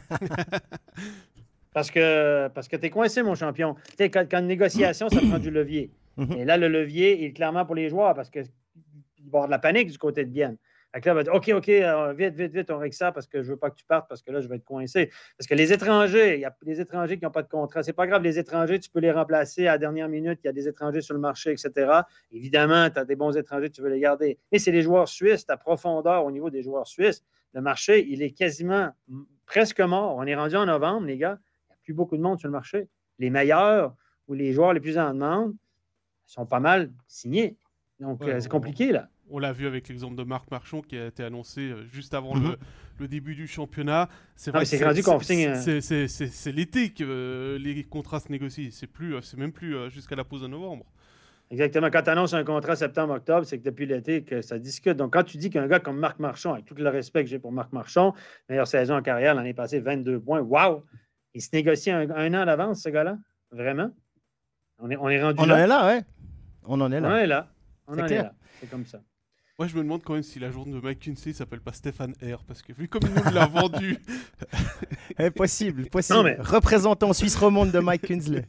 parce que, parce que tu es coincé, mon champion. quand, quand une négociation, ça prend du levier. Mhm. Et là, le levier est clairement pour les joueurs parce que il va y avoir de la panique du côté de Bienne. Là, va dire OK, OK, euh, vite, vite, vite, on règle ça parce que je ne veux pas que tu partes parce que là, je vais être coincé. Parce que les étrangers, il y a des étrangers qui n'ont pas de contrat. C'est pas grave, les étrangers, tu peux les remplacer à la dernière minute. Il y a des étrangers sur le marché, etc. Évidemment, tu as des bons étrangers, tu veux les garder. Mais c'est les joueurs suisses, ta profondeur au niveau des joueurs suisses. Le marché, il est quasiment presque mort. On est rendu en novembre, les gars. Il n'y a plus beaucoup de monde sur le marché. Les meilleurs ou les joueurs les plus en demande sont pas mal signés. Donc, euh, c'est compliqué, là. On l'a vu avec l'exemple de Marc Marchand qui a été annoncé euh, juste avant le, mhm. début du championnat. C'est vrai C'est l'été que euh, les contrats se négocient. C'est plus, c'est même plus jusqu'à la pause de novembre. Exactement. Quand tu annonces un contrat septembre-octobre, c'est que depuis l'été que ça discute. Donc, quand tu dis qu'un gars comme Marc Marchand, avec tout le respect que j'ai pour Marc Marchand, meilleure saison en carrière l'année passée, 22 points, waouh! Il se négocie un, an d'avance, ce gars-là? Vraiment? On est, on est rendu on là. On en est là, ouais. On en est là. On est là. On en est là. C'est comme ça. Moi, je me demande quand même si la journée de Mike Kinsey s'appelle pas Stéphane R. Parce que vu comme il nous l'a vendu. Impossible, possible. Représentant Suisse romande de Mike Kinsley.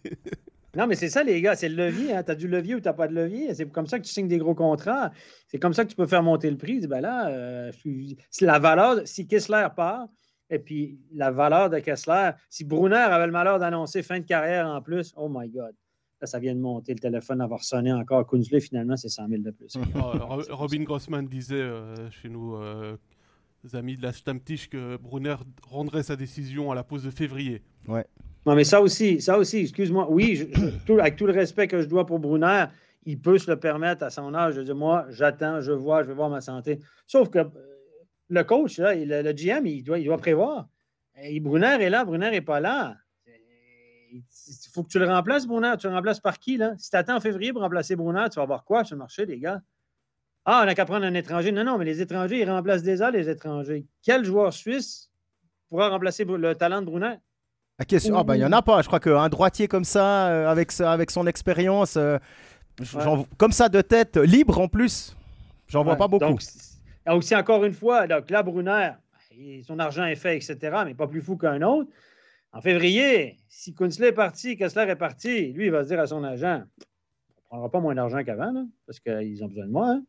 Non, mais c'est ça, les gars, c'est le levier. Hein. Tu as du levier ou tu n'as pas de levier. C'est comme ça que tu signes des gros contrats. C'est comme ça que tu peux faire monter le prix. Ben là, euh, la valeur, si Kessler part, et puis la valeur de Kessler, si Brunner avait le malheur d'annoncer fin de carrière en plus, oh my God ça vient de monter, le téléphone avoir sonné encore. Kunzle, finalement, c'est 100 000 de plus. Ah, Robin Grossman disait euh, chez nous, euh, amis de la Stammtisch, que Brunner rendrait sa décision à la pause de février. Ouais. Non, mais ça aussi, ça aussi, excuse-moi. Oui, avec tout le respect que je dois pour Brunner, il peut se le permettre à son âge. Je dis, moi, j'attends, je vois, je vais voir ma santé. Sauf que euh, le coach, là, le, GM, il doit, il doit prévoir. Et Brunner est là, Brunner n'est pas là il faut que tu le remplaces, Brunner. Tu le remplaces par qui, là? Si tu attends en février pour remplacer Brunner, tu vas avoir quoi sur le marché, les gars? Ah, on n'a qu'à prendre un étranger. Non, non, mais les étrangers, ils remplacent déjà les étrangers. Quel joueur suisse pourra remplacer le talent de Brunner? La question, ah, ben, il n'y en a pas. Je crois qu'un droitier comme ça, euh, avec, avec son expérience, euh, comme ça de tête, libre en plus, j'en vois pas beaucoup. Donc, aussi, encore une fois, donc là, Brunner, son argent est fait, etc., mais pas plus fou qu'un autre. En février, si Kunzle est parti, Kessler est parti, lui, il va se dire à son agent on ne prendra pas moins d'argent qu'avant, parce qu'ils ont besoin de moi. Hein.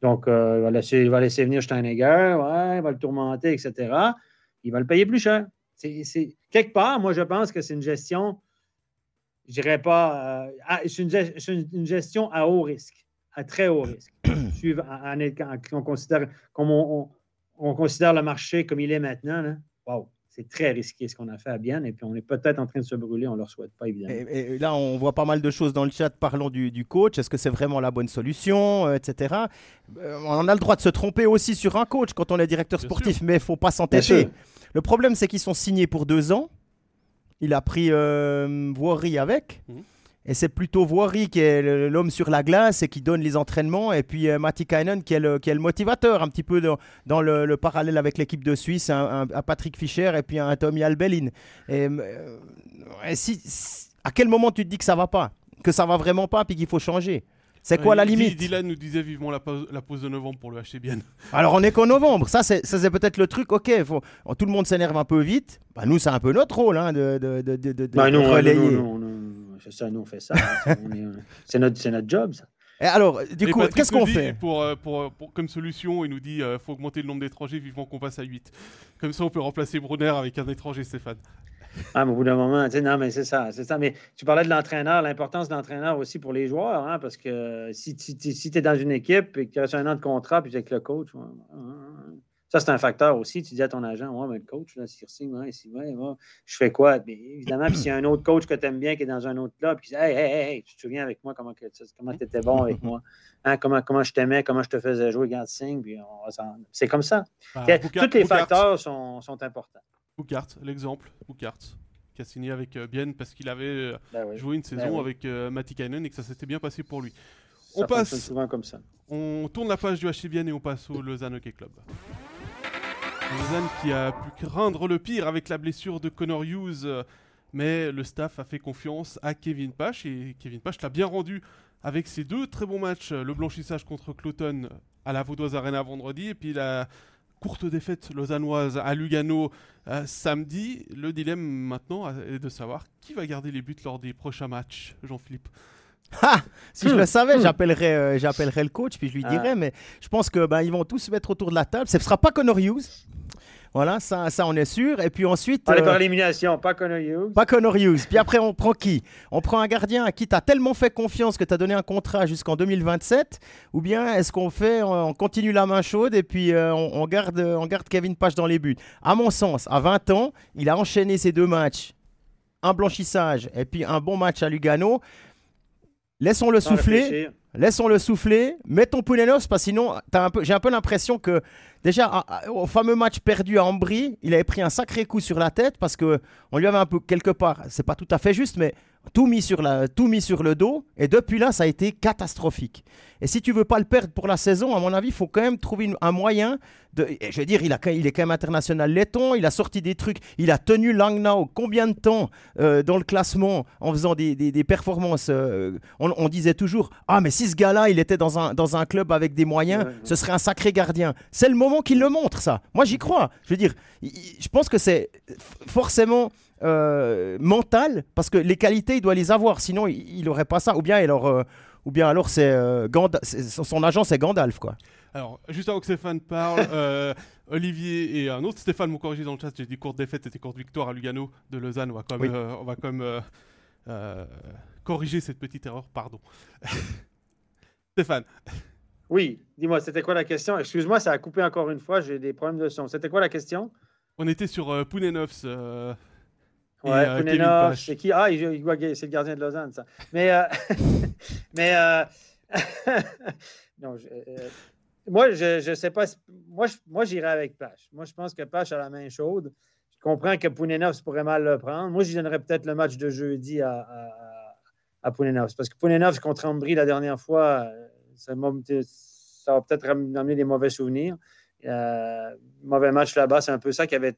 Donc, euh, il, va laisser, il, va laisser, venir Steinegger, ouais, il va le tourmenter, etc. Il va le payer plus cher. C'est, quelque part, moi, je pense que c'est une gestion, je dirais pas, euh, c'est une, gestion à haut risque, à très haut risque. Suivre, on, considère, comme on, considère le marché comme il est maintenant, là, wow c'est très risqué ce qu'on a fait à Bienne et puis on est peut-être en train de se brûler, on ne leur souhaite pas évidemment. Et, là, on voit pas mal de choses dans le chat parlant du, coach. Est-ce que c'est vraiment la bonne solution, euh, etc. Euh, on a le droit de se tromper aussi sur un coach quand on est directeur sportif, mais il faut pas s'entêter. Le problème, c'est qu'ils sont signés pour deux ans. Il a pris euh, avec. Mmh. Et c'est plutôt Voirie qui est l'homme sur la glace et qui donne les entraînements. Et puis euh, Matti Kainen qui est, le, qui est le motivateur, un petit peu dans, le, parallèle avec l'équipe de Suisse, un, Patrick Fischer et puis un Tommy Albelin. Et, euh, si, à quel moment tu te dis que ça va pas Que ça va vraiment pas puis qu'il faut changer? C'est quoi la limite? Dylan nous disait vivement la pause, la pause de novembre pour le bien. Alors on est qu'en novembre, ça c'est, ça c'est peut-être le truc, ok, faut, tout le monde s'énerve un peu vite, bah, nous c'est un peu notre rôle hein, de, de, de, de, bah, non, relayer. Non, non, c'est ça, nous on fait ça, c'est, notre, c'est notre job ça. Et alors, du coup, qu'est-ce qu'on fait pour, euh, pour, pour, Comme solution, il nous dit qu'il euh, faut augmenter le nombre d'étrangers, vivement qu'on passe à 8. Comme ça, on peut remplacer Brunner avec un étranger, Stéphane. Ah, mais au bout d'un moment, tu sais, non, mais c'est ça, c'est ça. Mais tu parlais de l'entraîneur, l'importance de l'entraîneur aussi pour les joueurs, hein, parce que si, si, tu es dans une équipe et que tu restes un an de contrat, puis avec le coach, ça, c'est un facteur aussi. Tu dis à ton agent, ouais, mais le coach, là, s'il signe, ouais, je fais quoi? Bien, évidemment, puis s'il y a un autre coach que tu aimes bien qui est dans un autre club, puis hey, hey, hey, tu te souviens avec moi comment tu comment étais bon avec moi, hein, comment, comment je t'aimais, comment je te faisais jouer, garde signe, puis c'est comme ça. Ben, Tous les facteurs sont, sont importants. Boukart, l'exemple, Boukart, qui a signé avec euh, Bienne parce qu'il avait euh, ben joué une ben saison avec euh, Matikainen et que ça s'était bien passé pour lui. on passe souvent comme ça. On tourne la page du HC Bienne et on passe au Lausanne Hockey Club. Lausanne qui a pu craindre le pire avec la blessure de Connor Hughes, mais le staff a fait confiance à Kevin Pache et Kevin Pache l'a bien rendu avec ses deux très bons matchs, le blanchissage contre Cloton à la Vaudoise Arena vendredi et puis la courte défaite lausannoise à Lugano euh, samedi. Le dilemme maintenant est de savoir qui va garder les buts lors des prochains matchs, Jean-Philippe. Ah, si je le savais, j'appellerais, euh, j'appellerais le coach puis je lui ah. dirais, mais je pense que ben, ils vont tous se mettre autour de la table. Ce ne sera pas Connor Hughes. Voilà, ça, ça on est sûr. Et puis ensuite. Allez, par euh, élimination, pas Connor Hughes. Pas Connor Hughes. Puis après, on prend qui? On prend un gardien à qui tu as tellement fait confiance que tu as donné un contrat jusqu'en 2027 Ou bien est-ce qu'on fait, on continue la main chaude et puis euh, on, garde, on garde Kevin Page dans les buts? À mon sens, à 20 ans, il a enchaîné ces deux matchs. Un blanchissage et puis un bon match à Lugano. Laissons-le souffler. Laissons-le souffler. Mettons Poulenos parce que sinon, j'ai un peu l'impression que déjà au fameux match perdu à Ambry, il avait pris un sacré coup sur la tête parce que on lui avait un peu quelque part, c'est pas tout à fait juste, mais tout mis sur la, tout mis sur le dos. Et depuis là, ça a été catastrophique. Et si tu veux pas le perdre pour la saison, à mon avis, il faut quand même trouver un moyen de. Je veux dire, il, a, il est quand même international laiton, il a sorti des trucs, il a tenu Langnau combien de temps euh, dans le classement en faisant des, des, performances. Euh, on, disait toujours Ah, mais si ce gars-là, il était dans un, dans un club avec des moyens, ce serait un sacré gardien. C'est le moment qu'il le montre, ça. Moi, j'y crois. Je veux dire, je pense que c'est forcément. Euh, mental parce que les qualités il doit les avoir sinon il n'aurait pas ça ou bien alors ou bien alors c'est euh, son agent c'est Gandalf quoi. Alors, juste avant que Stéphane parle, euh, Olivier et un autre Stéphane m'ont corrigé dans le chat. J'ai dit courte défaite, c'était courte victoire à Lugano de Lausanne. On va quand même, euh, on va quand même corriger cette petite erreur. Pardon. Stéphane. Oui, dis-moi, c'était quoi la question? Excuse-moi, ça a coupé encore une fois. J'ai des problèmes de son. C'était quoi la question? On était sur euh, Pounenovs. Ouais, euh, c'est qui? Ah, il, c'est le gardien de Lausanne, ça. Mais, euh, mais euh, non, moi, je ne sais pas. Moi, moi j'irai avec Pache. Moi, je pense que Pache a la main chaude. Je comprends que Pounenovs pourrait mal le prendre. Moi, je donnerais peut-être le match de jeudi à, à, à Parce que Pounenovs contre Ambry la dernière fois, ça, ça va peut-être amener des mauvais souvenirs. mauvais match là-bas, c'est un peu ça qui avait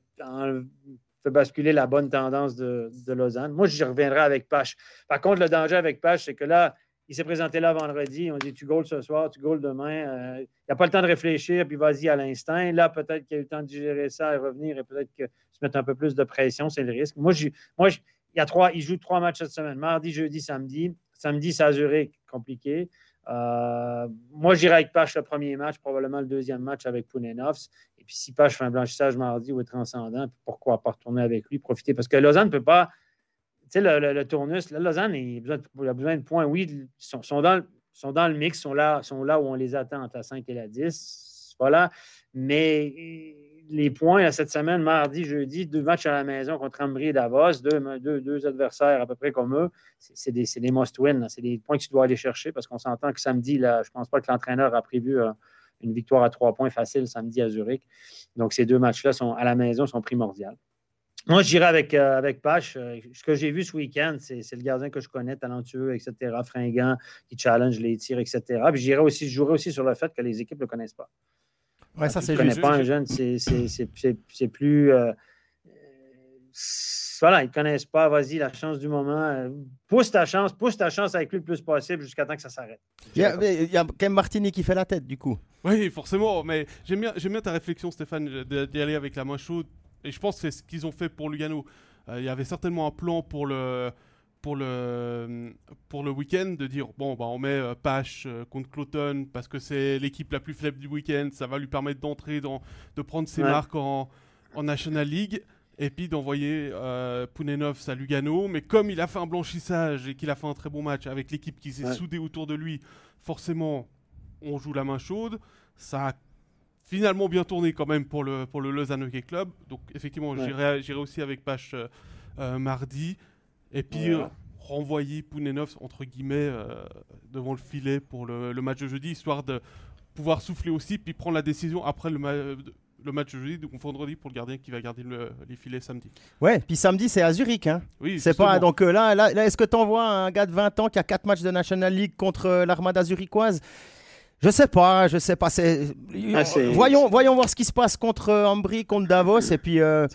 basculer la bonne tendance de, Lausanne. Moi, j'y reviendrai avec Pache. Par contre, le danger avec Pache, c'est que là, il s'est présenté là vendredi. On dit tu goals ce soir, tu goals demain. Euh, il n'y a pas le temps de réfléchir, puis vas-y à l'instinct. Là, peut-être qu'il a eu le temps de digérer ça et revenir et peut-être que se mettre un peu plus de pression, c'est le risque. Moi, moi il, y a trois, il joue trois matchs cette semaine mardi, jeudi, samedi. Samedi, c'est à compliqué. Euh, moi, j'irai avec Pache le premier match, probablement le deuxième match avec Pounenovs. Et puis, si Pache fait un blanchissage mardi ou est transcendant, pourquoi pas retourner avec lui, profiter? Parce que Lausanne ne peut pas. Tu sais, le, tournus, Lausanne, il a, besoin, de points. Oui, ils sont, dans, le mix, sont là, sont là où on les attend entre la 5 et la 10. Voilà. Mais les points cette semaine, mardi, jeudi, deux matchs à la maison contre Ambry et Davos, deux, adversaires à peu près comme eux. C'est des, must-win. C'est des points que tu dois aller chercher parce qu'on s'entend que samedi, je ne pense pas que l'entraîneur a prévu euh, une victoire à trois points facile samedi à Zurich. Donc, ces deux matchs-là sont à la maison sont primordiaux. Moi, j'irai avec, euh, avec Pache. Euh, ce que j'ai vu ce week-end, c'est, le gardien que je connais, talentueux, etc., fringant, qui challenge les tirs, etc. Puis j'irai aussi, je jouerai aussi sur le fait que les équipes ne le connaissent pas. Ouais, ça, c'est ne connais pas un jeune, c'est, plus. Euh, voilà, ils ne connaissent pas. Vas-y, la chance du moment. pousse ta chance, pousse ta chance avec lui le plus possible jusqu'à temps que ça s'arrête. Il y, a, il y a quand même Martini qui fait la tête, du coup. Oui, forcément. Mais j'aime bien, j'aime bien ta réflexion, Stéphane, d'y aller avec la main chaude et je pense que c'est ce qu'ils ont fait pour Lugano. Euh, il y avait certainement un plan pour le, pour le, pour le week-end de dire bon, bah, on met euh, Pache euh, contre Cloton parce que c'est l'équipe la plus faible du week-end. Ça va lui permettre d'entrer, dans, de prendre ses marques en, en, National League. Et puis d'envoyer Pounenovs à Lugano. Mais comme il a fait un blanchissage et qu'il a fait un très bon match avec l'équipe qui s'est soudée autour de lui, forcément, on joue la main chaude. Ça a finalement bien tourné quand même pour le, pour le Lausanne Hockey Club. Donc effectivement, j'irai aussi avec Pache euh, euh, mardi. Et puis euh, renvoyer Pounenov, entre guillemets, devant le filet pour le, le, match de jeudi, histoire de pouvoir souffler aussi, puis prendre la décision après le, le match de jeudi, donc vendredi pour le gardien qui va garder les filets samedi. Ouais, puis samedi c'est à Zurich. Hein. Oui, c'est pas donc là, là, là est-ce que tu envoies un gars de 20 ans qui a 4 matchs de National League contre l'Armada zurichoise? Je sais pas, je sais pas. Ah, voyons, voyons voir ce qui se passe contre euh, Ambry, contre Davos, et puis. Euh,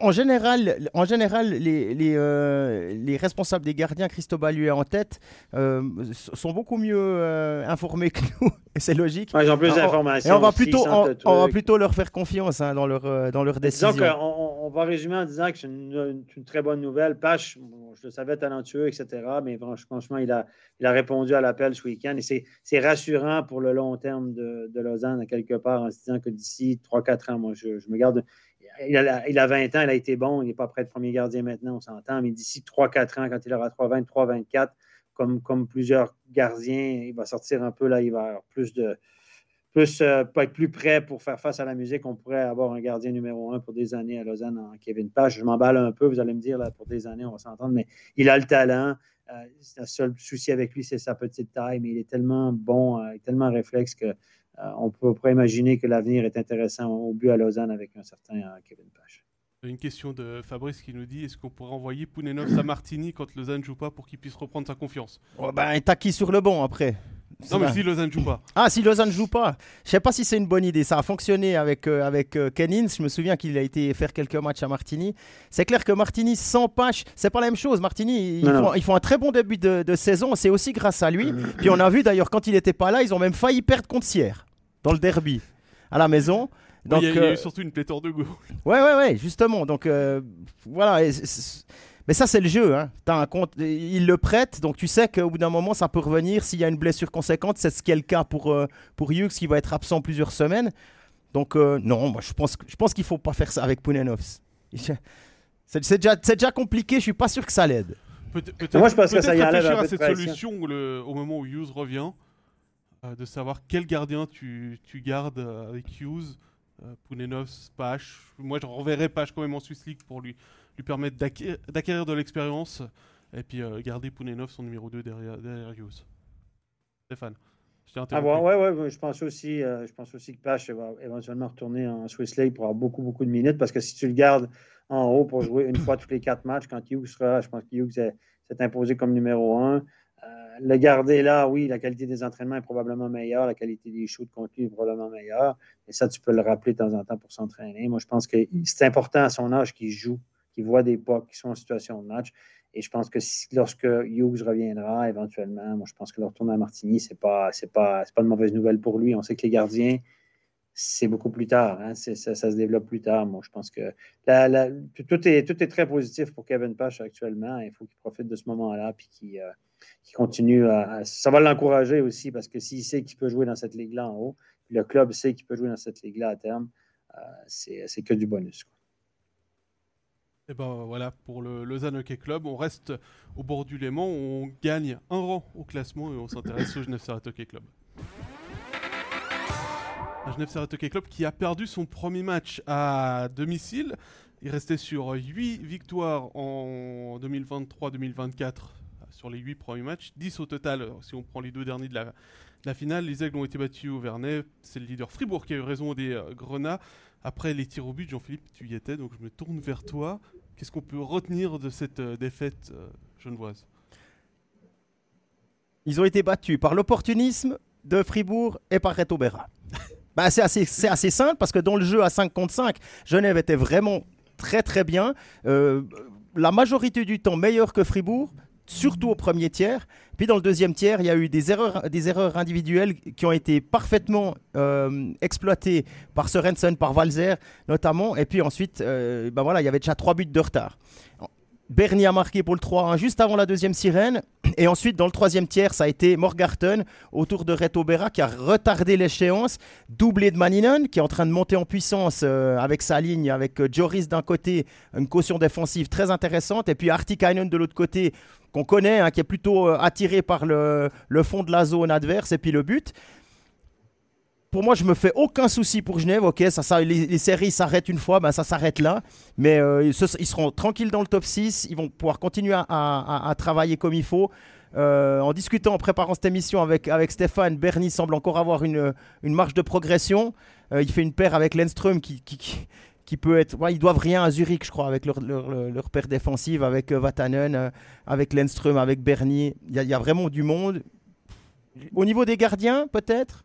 en général, en général, les les, euh, les responsables des gardiens, Christophe Baluet en tête, sont beaucoup mieux informés que nous, c'est logique. ils ont plus d'informations. Et on va plutôt, on, va plutôt leur faire confiance hein, dans leur dans leur décision. Donc, on, va résumer en disant que c'est une, très bonne nouvelle. Pache, je le savais talentueux, etc. Mais franchement, il a il a répondu à l'appel ce week-end, et c'est rassurant pour le long terme de, Lausanne, à quelque part, en se disant que d'ici 3-4 ans, moi, je, me garde. Il a, il a, 20 ans, il a été bon, il n'est pas prêt de premier gardien maintenant, on s'entend, mais d'ici 3-4 ans, quand il aura 3-23, 24, comme, comme plusieurs gardiens, il va sortir un peu, là, il va avoir plus de. Plus, euh, être plus prêt pour faire face à la musique. On pourrait avoir un gardien numéro un pour des années à Lausanne en Kevin Page. Je m'emballe un peu, vous allez me dire, là, pour des années, on va s'entendre, mais il a le talent. Euh, le seul souci avec lui, c'est sa petite taille, mais il est tellement bon, euh, tellement réflexe que euh, on pourrait imaginer que l'avenir est intéressant au but à Lausanne avec un certain Kevin Pache. Une question de Fabrice qui nous dit est-ce qu'on pourrait envoyer Pounenov à Martini quand Lausanne ne joue pas pour qu'il puisse reprendre sa confiance? Oh ben, T'as qui sur le banc après non, mais si Lausanne joue pas. Ah, si Lausanne joue pas. Je sais pas si c'est une bonne idée. Ça a fonctionné avec, euh, avec euh, Je me souviens qu'il a été faire quelques matchs à Martini. C'est clair que Martini sans Pache, c'est pas la même chose. Martini, ils, font, un très bon début de, saison. C'est aussi grâce à lui. Puis on a vu d'ailleurs, quand il était pas là, ils ont même failli perdre contre Sierre dans le derby à la maison. Donc, il, y a, eu euh, surtout une pléthore de goût. Ouais, ouais, ouais, justement. Donc, voilà. Mais ça, c'est le jeu. Hein. As un compte, il le prête, donc tu sais qu'au bout d'un moment, ça peut revenir. S'il y a une blessure conséquente, c'est ce qui est le cas pour, euh, pour Hughes, qui va être absent plusieurs semaines. Donc, euh, non, moi, je pense, je pense qu'il ne faut pas faire ça avec Pounenovs. C'est déjà, déjà compliqué, je suis pas sûr que ça l'aide. Moi, je pense que ça y réfléchir à cette solution au moment où Hughes revient, euh, de savoir quel gardien tu, tu gardes avec Hughes, Pounenovs, Pache. Moi, je renverrais Pache quand même en Swiss League pour lui lui permettre d'acquérir de l'expérience et puis euh, garder Pounenov son numéro 2 derrière, derrière Hughes. Stéphane. Je ah bon, ouais, ouais, je pense aussi, euh, je pense aussi que Pache va éventuellement retourner en Swiss League pour avoir beaucoup, beaucoup de minutes parce que si tu le gardes en haut pour jouer une fois tous les quatre matchs, quand Hughes sera, je pense que Hughes s'est imposé comme numéro 1. Euh, le garder là, oui, la qualité des entraînements est probablement meilleure, la qualité des shoots contre lui est probablement meilleure. Et ça, tu peux le rappeler de temps en temps pour s'entraîner. Moi, je pense que c'est important à son âge qu'il joue qui voient des pucks qui sont en situation de match. Et je pense que lorsque Hughes reviendra éventuellement, moi je pense que le retour à Martini, ce n'est pas, pas, pas de mauvaise nouvelle pour lui. On sait que les gardiens, c'est beaucoup plus tard. Hein. Ça, se développe plus tard. Moi, je pense que tout, est, tout est très positif pour Kevin Pache actuellement. Il faut qu'il profite de ce moment-là puis qu'il euh, continue à, Ça va l'encourager aussi parce que s'il sait qu'il peut jouer dans cette ligue-là en haut, le club sait qu'il peut jouer dans cette ligue-là à terme, euh, c'est que du bonus. Et ben voilà, pour le Lausanne Hockey Club, on reste au bord du Léman, on gagne un rang au classement et on s'intéresse au Genève Serret Hockey Club. Un Genève Serret Hockey Club qui a perdu son premier match à domicile. Il restait sur 8 victoires en 2023-2024 sur les 8 premiers matchs, 10 au total si on prend les deux derniers de la, finale. Les Aigles ont été battus au Vernet, c'est le leader Fribourg qui a eu raison des Grenats. Après les tirs au but, Jean-Philippe, tu y étais, donc je me tourne vers toi. Qu'est-ce qu'on peut retenir de cette défaite genevoise Ils ont été battus par l'opportunisme de Fribourg et par Reto Berra. Bah, c'est assez, assez, simple parce que dans le jeu à 5 contre 5, Genève était vraiment très très bien. Euh, la majorité du temps meilleur que Fribourg, surtout au premier tiers. Puis dans le deuxième tiers, il y a eu des erreurs, des erreurs individuelles qui ont été parfaitement euh, exploitées par Sorensen, par Valzer notamment. Et puis ensuite, euh, bah voilà, il y avait déjà trois buts de retard. Bernie a marqué pour le 3-1 juste avant la deuxième sirène. Et ensuite, dans le troisième tiers, ça a été Morgarten autour de Reto Berra qui a retardé l'échéance. Doublé de Maninen qui est en train de monter en puissance euh, avec sa ligne, avec euh, Joris d'un côté, une caution défensive très intéressante. Et puis Artikainen de l'autre côté, qu'on connaît, hein, qui est plutôt euh, attiré par le, le fond de la zone adverse et puis le but pour moi, je me fais aucun souci pour Genève. Ok, les, séries s'arrêtent une fois, ben ça s'arrête là. Mais euh, ils seront tranquilles dans le top 6. Ils vont pouvoir continuer à, travailler comme il faut. Euh, en discutant, en préparant cette émission avec, avec Stéphane, Bernie semble encore avoir une, une marge de progression. Euh, il fait une paire avec Lenström qui, qui, peut être. Ouais, ils doivent rien à Zurich, je crois, avec leur, leur, paire défensive, avec Vatanen, avec Lenström, avec Bernie. Il y, a vraiment du monde. Au niveau des gardiens, peut-être?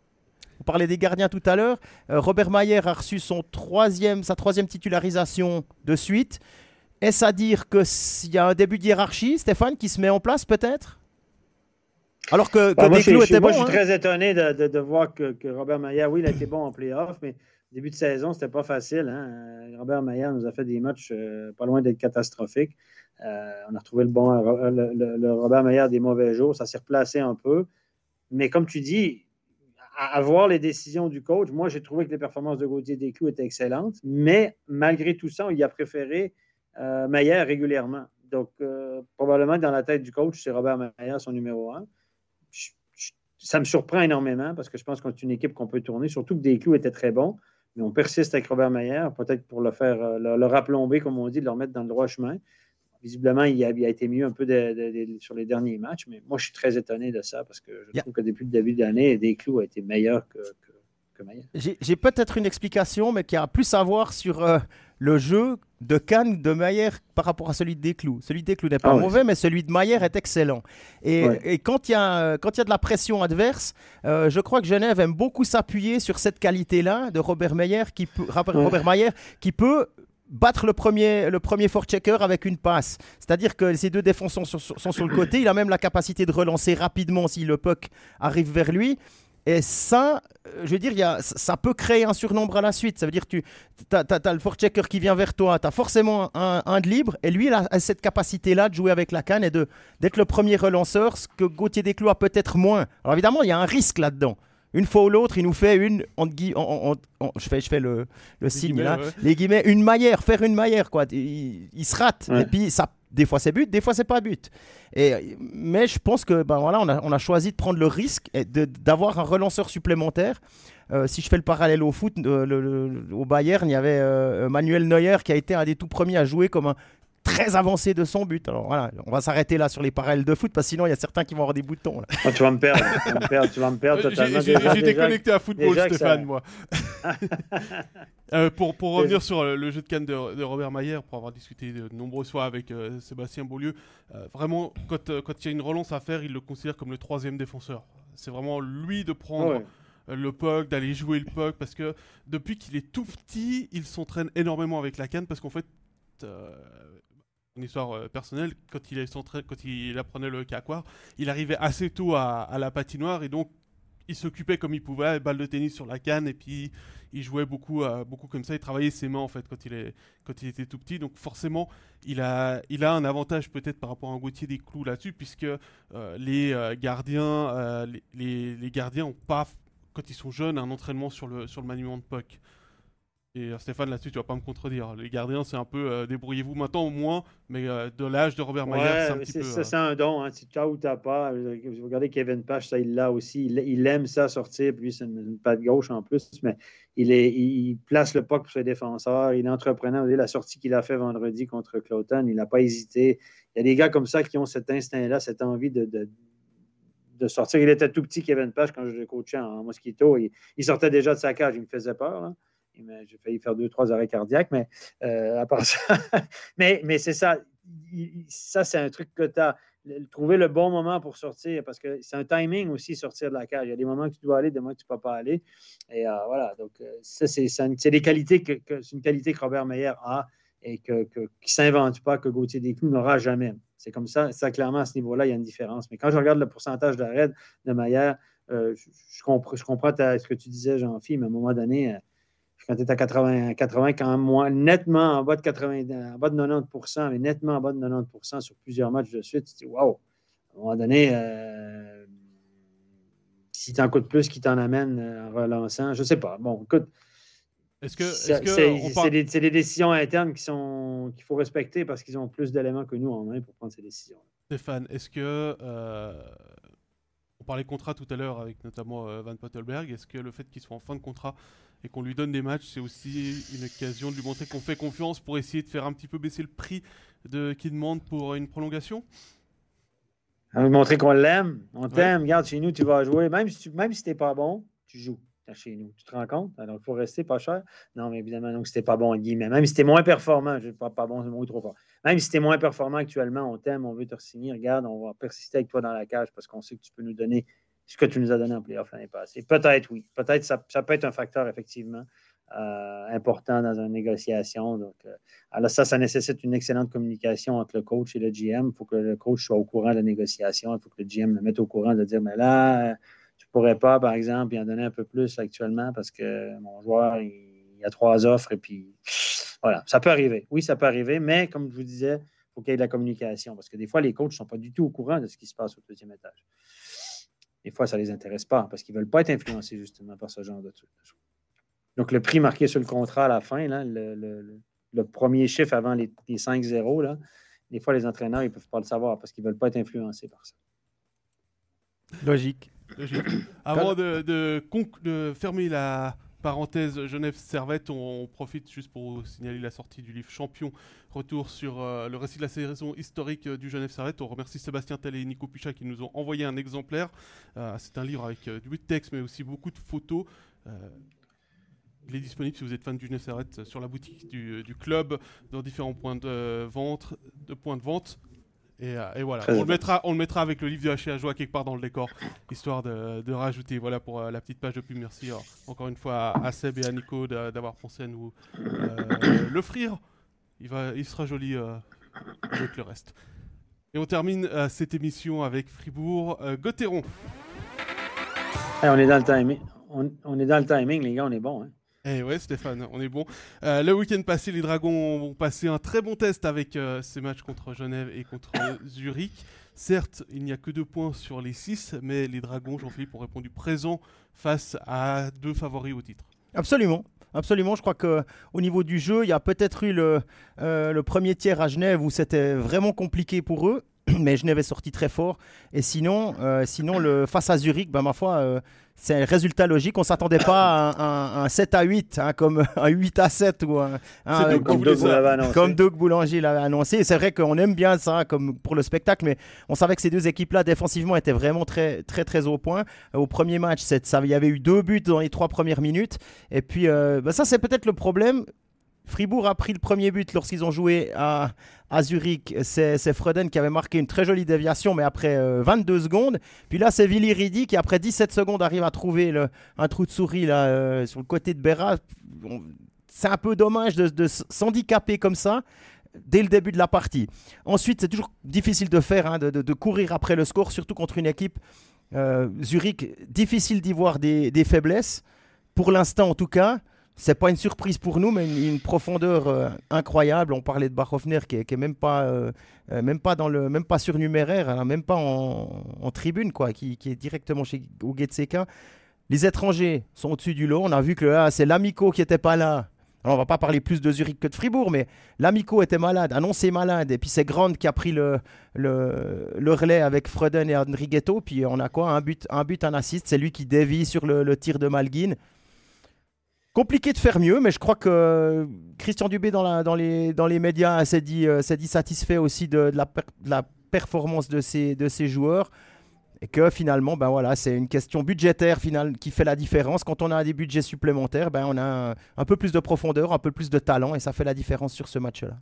Parlait des gardiens tout à l'heure. Euh, Robert Mayer a reçu son troisième, sa troisième titularisation de suite. Est-ce à dire qu'il y a un début de hiérarchie, Stéphane, qui se met en place peut-être? Alors que, que bah, moi, était bon. je suis hein. très étonné de, voir que, Robert Mayer, oui, il a été bon en playoff, mais début de saison, c'était pas facile. Hein. Robert Mayer nous a fait des matchs euh, pas loin d'être catastrophiques. Euh, on a retrouvé le bon le Robert Mayer des mauvais jours. Ça s'est replacé un peu. Mais comme tu dis, à, voir les décisions du coach, moi, j'ai trouvé que les performances de Gauthier Desclous étaient excellentes, mais malgré tout ça, il a préféré euh, régulièrement. Donc, euh, probablement dans la tête du coach, c'est Robert Maillard, son numéro un. ça me surprend énormément parce que je pense qu'on est une équipe qu'on peut tourner, surtout que Desclous était très bon, mais on persiste avec Robert Maillard, peut-être pour le faire, euh, le, le raplomber, comme on dit, de le remettre dans le droit chemin visiblement, il a, été mieux un peu sur les derniers matchs, mais moi, je suis très étonné de ça parce que je trouve que depuis le début de l'année, Desclous a été meilleur que, que, J'ai peut-être une explication, mais qui a plus à voir sur euh, le jeu de Cannes de Mayer par rapport à celui de Desclous. Celui de Desclous n'est pas ah mauvais, mais celui de Mayer est excellent. Et, quand il y, a, quand il y a de la pression adverse, euh, je crois que Genève aime beaucoup s'appuyer sur cette qualité-là de Robert Mayer qui peut, Robert Mayer, qui peut battre le premier, le premier checker avec une passe. C'est-à-dire que ces deux défenseurs sont, sont, sur le côté. Il a même la capacité de relancer rapidement si le puck arrive vers lui. Et ça, euh, je veux dire, y a, ça peut créer un surnombre à la suite. Ça veut dire que tu as, as, le forechecker qui vient vers toi, tu as forcément un, un, de libre, et lui, il a cette capacité-là de jouer avec la canne et d'être le premier relanceur, ce que Gauthier Desclos a peut-être moins. Alors évidemment, il y a un risque là-dedans une fois ou l'autre, il nous fait une, je fais, je fais le, le signe là, les guillemets, une maillère, faire une maillère, quoi. Il, se rate. Et puis, ça, des fois c'est but, des fois c'est pas but. Et, mais je pense que ben voilà, on a, on a choisi de prendre le risque d'avoir un relanceur supplémentaire. Euh, si je fais le parallèle au foot, euh, au Bayern, il y avait euh, Manuel Neuer qui a été un des tout premiers à jouer comme un très avancé de son but. Alors voilà, on va s'arrêter là sur les parallèles de foot parce que sinon il y a certains qui vont avoir des boutons. Oh, tu vas me perdre, tu vas me perdre, totalement. J'étais connecté à football, Stéphane, moi. Euh, pour, pour revenir sur euh, le jeu de canne de, Robert Mayer, pour avoir discuté de nombreuses fois avec euh, Sébastien Beaulieu, vraiment, quand, quand il y a une relance à faire, il le considère comme le troisième défenseur. C'est vraiment lui de prendre. le puck, d'aller jouer le puck, parce que depuis qu'il est tout petit, il s'entraîne énormément avec la canne, parce qu'en fait, une histoire euh, personnelle, quand il, quand il apprenait le caquoir, il arrivait assez tôt à, la patinoire et donc il s'occupait comme il pouvait, balle de tennis sur la canne et puis il jouait beaucoup, euh, beaucoup comme ça. Il travaillait ses mains en fait quand il, est, quand il était tout petit. Donc forcément, il a, il a un avantage peut-être par rapport à un Gauthier des clous là-dessus puisque euh, les gardiens, les, les, gardiens ont pas, quand ils sont jeunes, un entraînement sur le, sur le maniement de puck. Et euh, Stéphane, là-dessus, tu vas pas me contredire. Les gardiens, c'est un peu euh, débrouillez-vous maintenant au moins, mais euh, de l'âge de Robert Mayer, c'est un petit peu. Ça, c'est un don. Hein. Tu as ou tu pas. Vous regardez Kevin Page, ça, il l'a aussi. Il, aime ça sortir, puis c'est une, patte gauche en plus, mais il, est, il place le puck pour ses défenseurs. Il est entreprenant. Vous voyez, la sortie qu'il a fait vendredi contre Cloton, il n'a pas hésité. Il y a des gars comme ça qui ont cet instinct-là, cette envie de, de, sortir. Il était tout petit, Kevin Page, quand je le coachais en mosquito. Il, il, sortait déjà de sa cage. Il me faisait peur. Là j'ai failli faire deux, trois arrêts cardiaques, mais euh, à part ça. mais, mais c'est ça. Ça, c'est un truc que tu as. Trouver le bon moment pour sortir, parce que c'est un timing aussi, sortir de la cage. Il y a des moments que tu dois aller, des moments que tu ne peux pas aller. Et euh, voilà, donc euh, ça, c'est des qualités que, c'est une qualité que Robert Meyer a et que, qui ne s'invente pas, que Gauthier Desclous n'aura jamais. C'est comme ça, ça, clairement, à ce niveau-là, il y a une différence. Mais quand je regarde le pourcentage d'arrêt de je, je, comprends, je comprends ce que tu disais, Jean-Philippe, mais à un moment donné, quand tu es à 80, 80 quand même moins, nettement en bas de 80, en bas de 90% mais nettement en bas de 90% sur plusieurs matchs de suite, tu te dis, waouh, à un moment donné, euh, si tu en coûtes plus, qui t'en amène euh, en relançant, je ne sais pas. Bon, écoute. Est-ce que, c'est, des, décisions internes qui sont, qu'il faut respecter parce qu'ils ont plus d'éléments que nous en main pour prendre ces décisions. Stéphane, est-ce que euh, on parlait contrat tout à l'heure avec notamment Van Pottelberg, est-ce que le fait qu'ils soient en fin de contrat et qu'on lui donne des matchs, c'est aussi une occasion de lui montrer qu'on fait confiance pour essayer de faire un petit peu baisser le prix de, qu'il demande pour une prolongation à lui montrer qu'on l'aime. On t'aime. Regarde, chez nous, tu vas jouer. Même si tu même si pas bon, tu joues chez nous. Tu te rends compte? Donc, il faut rester pas cher. Non, mais évidemment, donc, si pas bon, guillemets. Même si tu moins performant, je pas, pas bon, c'est mot trop fort. Même si tu moins performant actuellement, on t'aime, on veut te signer. Regarde, on va persister avec toi dans la cage parce qu'on sait que tu peux nous donner ce que tu nous as donné en playoff l'année passée. Peut-être, oui. Peut-être ça, ça peut être un facteur, effectivement, euh, important dans une négociation. Donc, euh, alors ça, ça nécessite une excellente communication entre le coach et le GM. Il faut que le coach soit au courant de la négociation. Il faut que le GM le mette au courant de dire, mais là, tu ne pourrais pas, par exemple, y en donner un peu plus actuellement parce que mon joueur, il, y a trois offres et puis voilà, ça peut arriver. Oui, ça peut arriver, mais comme je vous disais, il faut qu'il y ait de la communication parce que des fois, les coachs ne sont pas du tout au courant de ce qui se passe au deuxième étage. Des fois, ça ne les intéresse pas parce qu'ils ne veulent pas être influencés justement par ce genre de trucs. Donc, le prix marqué sur le contrat à la fin, là, le, premier chiffre avant les, 5-0, des fois, les entraîneurs, ils ne peuvent pas le savoir parce qu'ils ne veulent pas être influencés par ça. Logique. Avant de, de, fermer la, parenthèse Genève Servette, on, profite juste pour signaler la sortie du livre Champion, retour sur euh, le récit de la saison historique euh, du Genève Servette. On remercie Sébastien Tell et Nico Puchat qui nous ont envoyé un exemplaire. Euh, c'est un livre avec du texte mais aussi beaucoup de photos. il est disponible si vous êtes fan du Genève Servette sur la boutique du, club, dans différents points de vente, de points de vente. Euh, et, voilà, on le, mettra, on le mettra avec le livre de HA Joie quelque part dans le décor, histoire de, rajouter. Voilà pour euh, la petite page de pub. Merci euh, encore une fois à, Seb et à Nico d'avoir pensé à nous l'offrir. Il, va, il sera joli avec le reste. Et on termine cette émission avec Fribourg. Gauthieron. on, est dans le timing. On, est dans le timing, les gars, on est bon. Hein. Eh ouais, Stéphane, on est bon. Euh, le week-end passé, les Dragons ont passé un très bon test avec euh, ces matchs contre Genève et contre Zurich. Certes, il n'y a que deux points sur les six, mais les Dragons, Jean-Philippe, ont répondu présent face à deux favoris au titre. Absolument. Absolument, je crois qu'au niveau du jeu, il y a peut-être eu le, euh, le premier tiers à Genève où c'était vraiment compliqué pour eux mais Genève est sorti très fort. Et sinon, sinon le, face à Zurich, ben, ma foi, c'est un résultat logique. On ne s'attendait pas à un, 7 à 8, hein, comme un 8 à 7 ou un, comme, Doug, Boulanger l'avait annoncé. C'est vrai qu'on aime bien ça comme pour le spectacle, mais on savait que ces deux équipes-là, défensivement, étaient vraiment très, très, très au point. Au premier match, ça, il y avait eu deux buts dans les trois premières minutes. Et puis, euh, bah, ça, c'est peut-être le problème. Fribourg a pris le premier but lorsqu'ils ont joué à, à Zurich. C'est Freden qui avait marqué une très jolie déviation, mais après 22 euh, secondes. Puis là, c'est Willy Ridi qui, après 17 secondes, arrive à trouver un trou de souris là, euh, sur le côté de Berra. C'est un peu dommage de, s'handicaper comme ça dès le début de la partie. Ensuite, c'est toujours difficile de faire, hein, de, courir après le score, surtout contre une équipe. Euh, Zurich, difficile d'y voir des faiblesses. Pour l'instant, en tout cas c'est pas une surprise pour nous, mais une, profondeur euh, incroyable. On parlait de Bachhoffner qui est, même pas, euh, euh, même pas dans le, même pas surnuméraire, hein, même pas en, tribune, quoi, qui, est directement chez Getseka. Les étrangers sont au-dessus du lot. On a vu que là, c'est l'Amico qui n'était pas là. Alors, on va pas parler plus de Zurich que de Fribourg, mais l'Amico était malade, annoncé malade, et puis c'est Grande qui a pris le, le, relais avec Freden et Andrighetto, puis on a quoi? Un but, un but, un assist, c'est lui qui dévie sur le, le tir de Malguin. Compliqué de faire mieux, mais je crois que Christian Dubé dans, les, médias s'est dit, euh, s'est dit satisfait aussi de, la, performance de ses, joueurs. Et que finalement, ben voilà, c'est une question budgétaire finale qui fait la différence. Quand on a des budgets supplémentaires, ben on a un, un peu plus de profondeur, un peu plus de talent, et ça fait la différence sur ce match-là.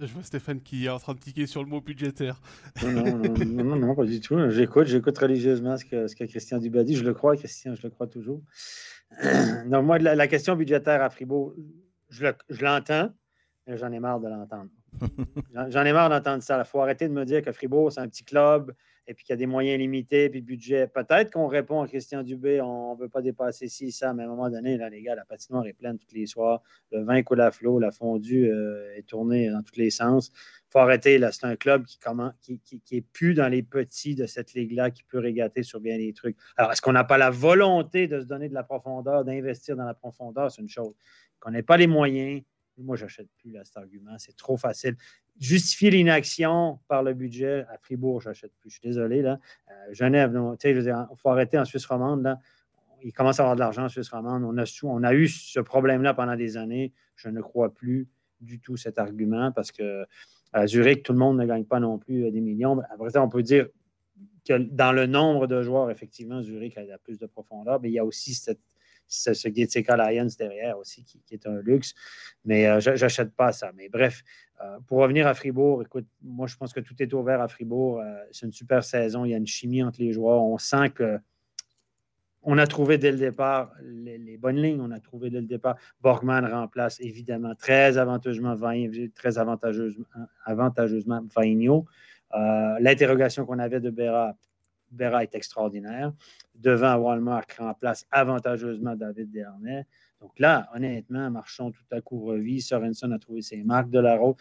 Je vois Stéphane qui est en train de tiquer sur le mot budgétaire. Non, non, non, non, non, non, pas du tout. J'écoute, j'écoute religieusement ce que, Christian Dubé dit. Je le crois, Christian, je le crois toujours. Donc, moi, la, question budgétaire à Fribourg, je l'entends, mais j'en ai marre de l'entendre. J'en- ai marre d'entendre ça. Il faut arrêter de me dire que Fribourg, c'est un petit club et puis qu'il y a des moyens limités, puis budget. Peut-être qu'on répond à Christian Dubé, on ne veut pas dépasser ci, ça, mais à un moment donné, les gars, la patinoire est pleine tous les soirs. Le vin coule à flot, la fondue euh, est tournée dans tous les sens. Il faut arrêter. C'est un club qui est plus dans les petits de cette ligue-là, qui peut régater sur bien des trucs. Alors, est-ce qu'on n'a pas la volonté de se donner de la profondeur, d'investir dans la profondeur? C'est une chose. Qu'on n'ait pas les moyens, moi, je n'achète plus là, cet argument. C'est trop facile. Justifier l'inaction par le budget à Fribourg, je n'achète plus. Je suis désolé. Là. Euh, Genève, il faut arrêter en Suisse romande. Là. Il commence à avoir de l'argent en Suisse romande. On a, eu ce problème-là pendant des années. Je ne crois plus du tout cet argument parce que à Zurich, tout le monde ne gagne pas non plus euh, des millions. Après ça, on peut dire que dans le nombre de joueurs, effectivement, Zurich a plus de profondeur, mais il y a aussi cette, ce, ce Getseka Lions derrière aussi qui, est un luxe. Mais euh, je n'achète pas ça. Mais bref, euh, pour revenir à Fribourg, écoute, moi, je pense que tout est ouvert à Fribourg. Euh, c'est une super saison. Il y a une chimie entre les joueurs. On sent que. On a trouvé dès le départ les, bonnes lignes. On a trouvé dès le départ. Borgman remplace évidemment très avantageusement, très avantageusement, avantageusement Vainio. Euh, L'interrogation qu'on avait de Berra, Berra est extraordinaire. Devant Walmart remplace avantageusement David Dernay. Donc là, honnêtement, Marchand tout à coup revit. Sorensen a trouvé ses marques de la route.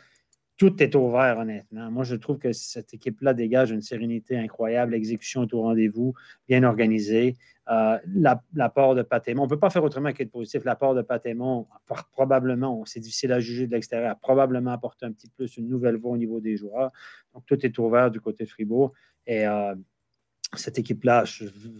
Tout est ouvert, honnêtement. Moi, je trouve que cette équipe-là dégage une sérénité incroyable. L'exécution est au rendez-vous, bien organisée. Euh, la- L'apport de Patémon, on ne peut pas faire autrement qu'être positif. L'apport de Patémon, probablement, c'est difficile à juger de l'extérieur, a probablement apporté un petit plus, une nouvelle voie au niveau des joueurs. Donc, tout est ouvert du côté de Fribourg. Et euh, cette équipe-là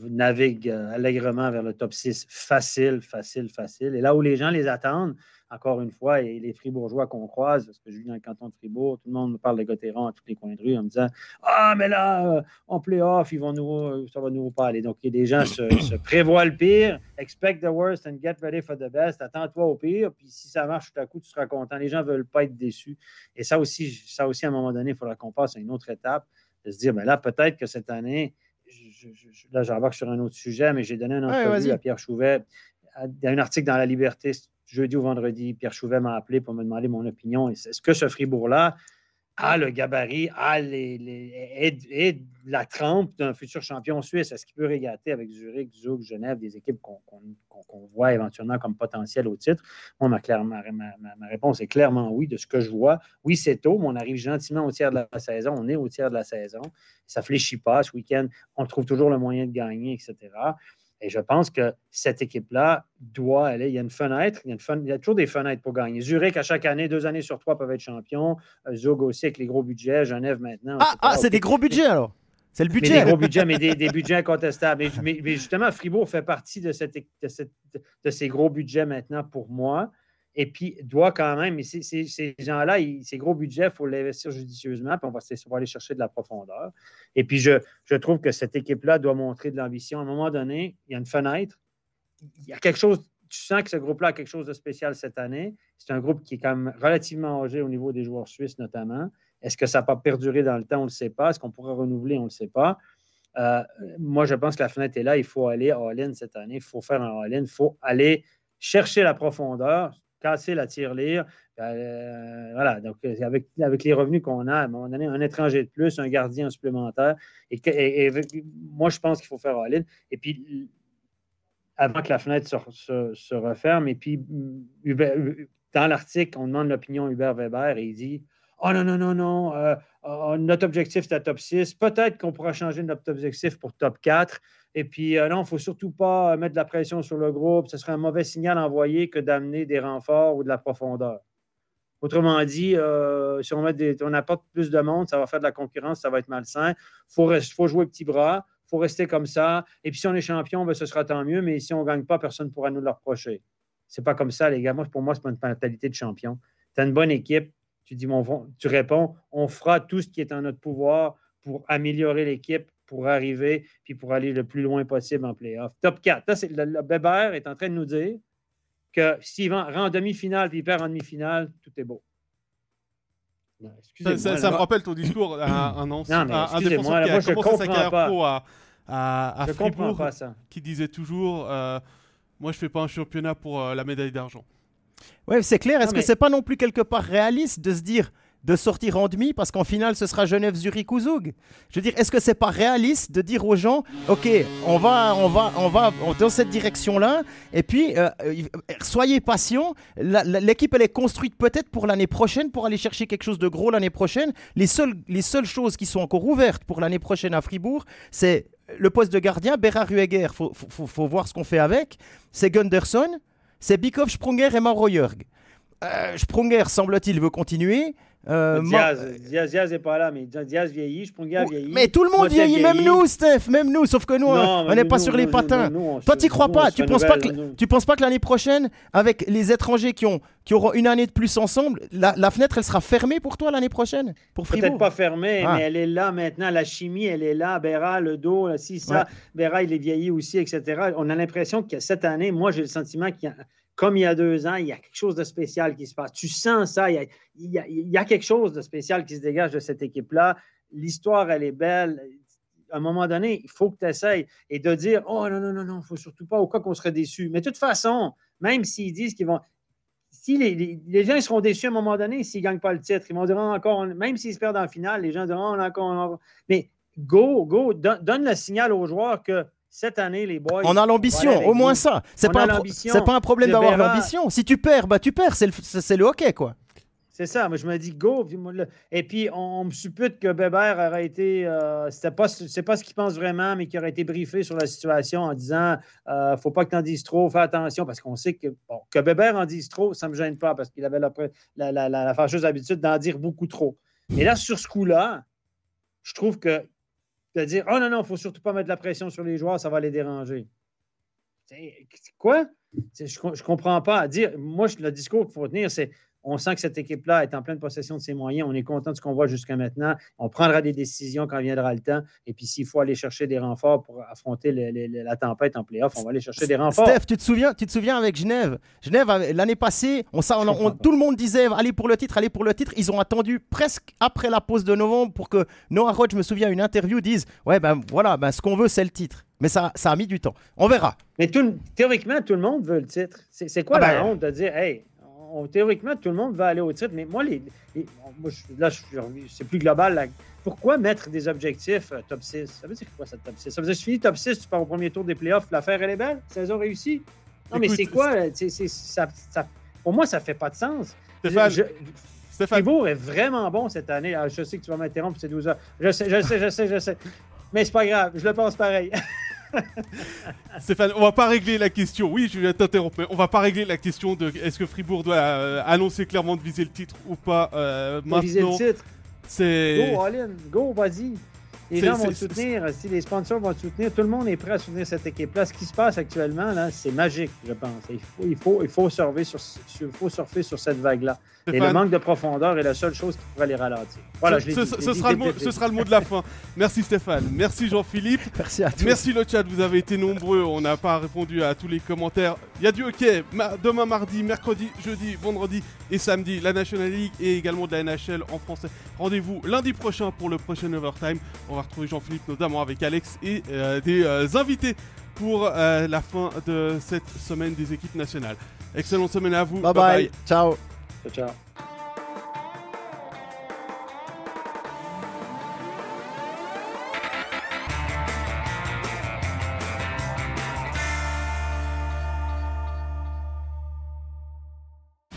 navigue euh, allègrement vers le top 6 facile, facile, facile. Et là où les gens les attendent, encore une fois, et les Fribourgeois qu'on croise, parce que je vis dans le canton de Fribourg, tout le monde me parle de Gauthieron à tous les coins de rue en me disant Ah, mais là, euh, en playoff, ils vont nous, euh, ça va nous pas aller. Donc, les gens se, se prévoient le pire, expect the worst and get ready for the best. Attends-toi au pire, puis si ça marche tout à coup, tu seras content. Les gens ne veulent pas être déçus. Et ça aussi, ça aussi, à un moment donné, il faudra qu'on passe à une autre étape, de se dire ben là, peut-être que cette année, je, là, j'embarque sur un autre sujet, mais j'ai donné Ouais, entrevue vas-y. à Pierre Chouvet. À- Il y a un article dans La Liberté, jeudi ou vendredi. Pierre Chouvet m'a appelé pour me demander mon opinion. Est-ce que ce Fribourg-là a le gabarit, a est la trempe d'un futur champion suisse? Est-ce qu'il peut régater avec Zurich, Zug, Genève, des équipes qu'on voit éventuellement comme potentiel au titre? Moi, ma, réponse est clairement oui, de ce que je vois. Oui, c'est tôt, mais on arrive gentiment au tiers de la saison. On est au tiers de la saison. Ça fléchit pas ce week-end. On trouve toujours le moyen de gagner, etc. Et je pense que cette équipe-là doit aller. Il y a une fenêtre, il y a, une fen- il y a toujours des fenêtres pour gagner. Zurich, à chaque année, deux années sur trois, peuvent être champions. Euh, Zug aussi avec les gros budgets. Genève maintenant. Ah, ah c'est des gros budgets alors C'est le Mais budget des gros budgets, mais des, des budgets incontestables. Mais, mais- mais justement, Fribourg fait partie de, cette, de, cette- de ces gros budgets maintenant pour moi. Et puis, doit quand même, mais ces, gens-là, ces gros budgets, il faut l'investir judicieusement, puis on va, on va aller chercher de la profondeur. Et puis, je, trouve que cette équipe-là doit montrer de l'ambition. À un moment donné, il y a une fenêtre. Il y a quelque chose, tu sens que ce groupe-là a quelque chose de spécial cette année. C'est un groupe qui est quand même relativement âgé au niveau des joueurs suisses, notamment. Est-ce que ça n'a pas perduré dans le temps? On ne le sait pas. Est-ce qu'on pourrait renouveler? On ne le sait pas. Euh, moi, je pense que la fenêtre est là. Il faut aller all-in cette année. Il faut faire un all-in. Il faut aller chercher la profondeur, casser la tirelire. Euh, voilà. Donc, euh, avec, avec les revenus qu'on a, à un moment donné, un étranger de plus, un gardien supplémentaire. Et, et- moi, je pense qu'il faut faire all-in. Et puis, avant que la fenêtre se, se- referme, et puis, dans l'article, on demande l'opinion Hubert Weber et il dit Oh non, non, non, non, euh, euh, notre objectif, c'est top 6. Peut-être qu'on pourra changer notre objectif pour top 4. Et puis, euh, non, il ne faut surtout pas mettre de la pression sur le groupe. Ce serait un mauvais signal envoyé que d'amener des renforts ou de la profondeur. Autrement dit, si on, met on apporte plus de monde, ça va faire de la concurrence, ça va être malsain. Il faut, faut, jouer petit bras, il faut rester comme ça. Et puis, si on est champion, ben, ce sera tant mieux. Mais si on ne gagne pas, personne ne pourra nous le reprocher. C'est pas comme ça, les gars. Moi, pour moi, c'est pas une mentalité de champion. Tu as une bonne équipe, tu dis, tu réponds, on fera tout ce qui est en notre pouvoir pour améliorer l'équipe, pour arriver, puis pour aller le plus loin possible en playoff. Top 4. le, le est en train de nous dire que s'il rend en demi-finale puis il perd en demi-finale, tout est beau. ça, ça, me rappelle ton discours à un ancien non, un défenseur qui a je commencé sa carrière pro à, à, à Fribourg, qui disait toujours euh, Moi, je fais pas un championnat pour euh, la médaille d'argent. Ouais, c'est clair. Est-ce que c'est pas non plus quelque part réaliste de se dire de sortir en demi parce qu'en finale ce sera Genève Zurich ou. Je veux dire, est-ce que c'est pas réaliste de dire aux gens, ok, on va, on va, on va dans cette direction-là, et puis euh, euh, soyez patients. L'équipe elle est construite peut-être pour l'année prochaine pour aller chercher quelque chose de gros l'année prochaine. Les seules, les seules choses qui sont encore ouvertes pour l'année prochaine à Fribourg, c'est le poste de gardien, Bérard Rueger, faut, faut, faut, voir ce qu'on fait avec. C'est Gunderson, c'est Bikov, Sprunger et Mauro Jörg. Euh, Sprunger, semble-t-il, veut continuer. Euh, Diaz, Diaz, Diaz n'est pas là, mais Diaz vieillit, Sprunger vieillit. Mais tout le monde vieillit, même nous, Steph, même nous, sauf que nous, on n'est pas sur les patins. Toi, tu crois pas Tu penses pas que tu penses pas que l'année prochaine, avec les étrangers qui ont qui auront une année de plus ensemble, la, fenêtre, elle sera fermée pour toi l'année prochaine pour Peut-être pas fermée, ah. mais elle est là maintenant. La chimie, elle est là. Béra, le dos, si ça, Béra, il est vieilli aussi, etc. On a l'impression que cette année, moi, j'ai le sentiment qu'il y a comme il y a deux ans, il y a quelque chose de spécial qui se passe. Tu sens ça, il y a, quelque chose de spécial qui se dégage de cette équipe-là. L'histoire, elle est belle. À un moment donné, il faut que tu essayes. Et de dire, oh non, non, non, non, il ne faut surtout pas, au cas qu'on serait déçu. Mais de toute façon, même s'ils disent qu'ils vont. Si les, gens seront déçus à un moment donné s'ils ne gagnent pas le titre, ils vont dire oh, encore, même s'ils se perdent en finale, les gens diront oh, encore. Mais go, go, donne le signal aux joueurs que cette année, les boys. On a l'ambition, au moins ça. C'est pas, un pas un problème d'avoir l'ambition. Si tu perds, bah tu perds. C'est le, le, hockey, quoi. C'est ça. Moi, je me dis go. Et puis, on, me suppute que Bébert aurait été. Euh, c'est pas, pas ce qu'il pense vraiment, mais qu'il aurait été briefé sur la situation en disant euh, faut pas que tu en dises trop, fais attention, parce qu'on sait que, bon, que Bébert en dise trop, ça ne me gêne pas, parce qu'il avait la, la, la fâcheuse habitude d'en dire beaucoup trop. Mais là, sur ce coup-là, je trouve que de dire Oh non, non, il ne faut surtout pas mettre la pression sur les joueurs, ça va les déranger. Quoi? Je ne comprends pas. dire, moi, le discours qu'il faut tenir, c'est on sent que cette équipe-là est en pleine possession de ses moyens. On est content de ce qu'on voit jusqu'à maintenant. On prendra des décisions quand viendra le temps. Et puis, s'il faut aller chercher des renforts pour affronter la tempête en playoff, on va aller chercher des renforts. Steph, tu te souviens, tu te souviens avec Genève? Genève, l'année passée, on, tout le monde disait allez pour le titre, allez pour le titre. Ils ont attendu presque après la pause de novembre pour que Noah Roach, je me souviens, une interview dise ouais, ben voilà, ben, ce qu'on veut, c'est le titre. Mais ça, ça a mis du temps. On verra. Mais théoriquement, tout le monde veut le titre. C'est quoi ah la ben, honte de dire hey, théoriquement, tout le monde va aller au titre, mais moi, les, moi là, c'est plus global. pourquoi mettre des objectifs euh, top 6? Ça veut dire quoi, ça, top 6? Ça veut dire que tu finis top 6, tu pars au premier tour des playoffs, l'affaire, elle est belle? Saison réussie? Non, mais c'est quoi? ça, pour moi, ça fait pas de sens. Stéphane, je, est vraiment bon cette année. Ah, je sais que tu vas m'interrompre, c'est 12 heures. Je sais, je sais, je sais, je sais. Mais c'est pas grave, je le pense pareil. Stéphane, on va pas régler la question. Oui, je vais t'interrompre. On va pas régler la question de est-ce que Fribourg doit euh, annoncer clairement de viser le titre ou pas euh, maintenant. Viser le titre. C'est. Go, Aline, go, vas-y. Les gens vont soutenir, si les sponsors vont soutenir, tout le monde est prêt à soutenir cette équipe-là. Ce qui se passe actuellement, là, c'est magique, je pense. Il faut, il faut, il faut, surfer, sur, il faut surfer sur cette vague-là. Et le manque de profondeur est la seule chose qui pourrait les ralentir. Voilà, ce, je ce, ce, sera le mot, ce sera le mot de la fin. Merci Stéphane. Merci Jean-Philippe. Merci à tous. Merci le chat, vous avez été nombreux. On n'a pas répondu à tous les commentaires. Il y a du hockey demain, mardi, mercredi, jeudi, vendredi et samedi. La National League et également de la NHL en français. Rendez-vous lundi prochain pour le prochain Overtime. On va retrouver Jean-Philippe notamment avec Alex et euh, des euh, invités pour euh, la fin de cette semaine des équipes nationales. Excellente semaine à vous. bye. bye. bye. Ciao. Ciao,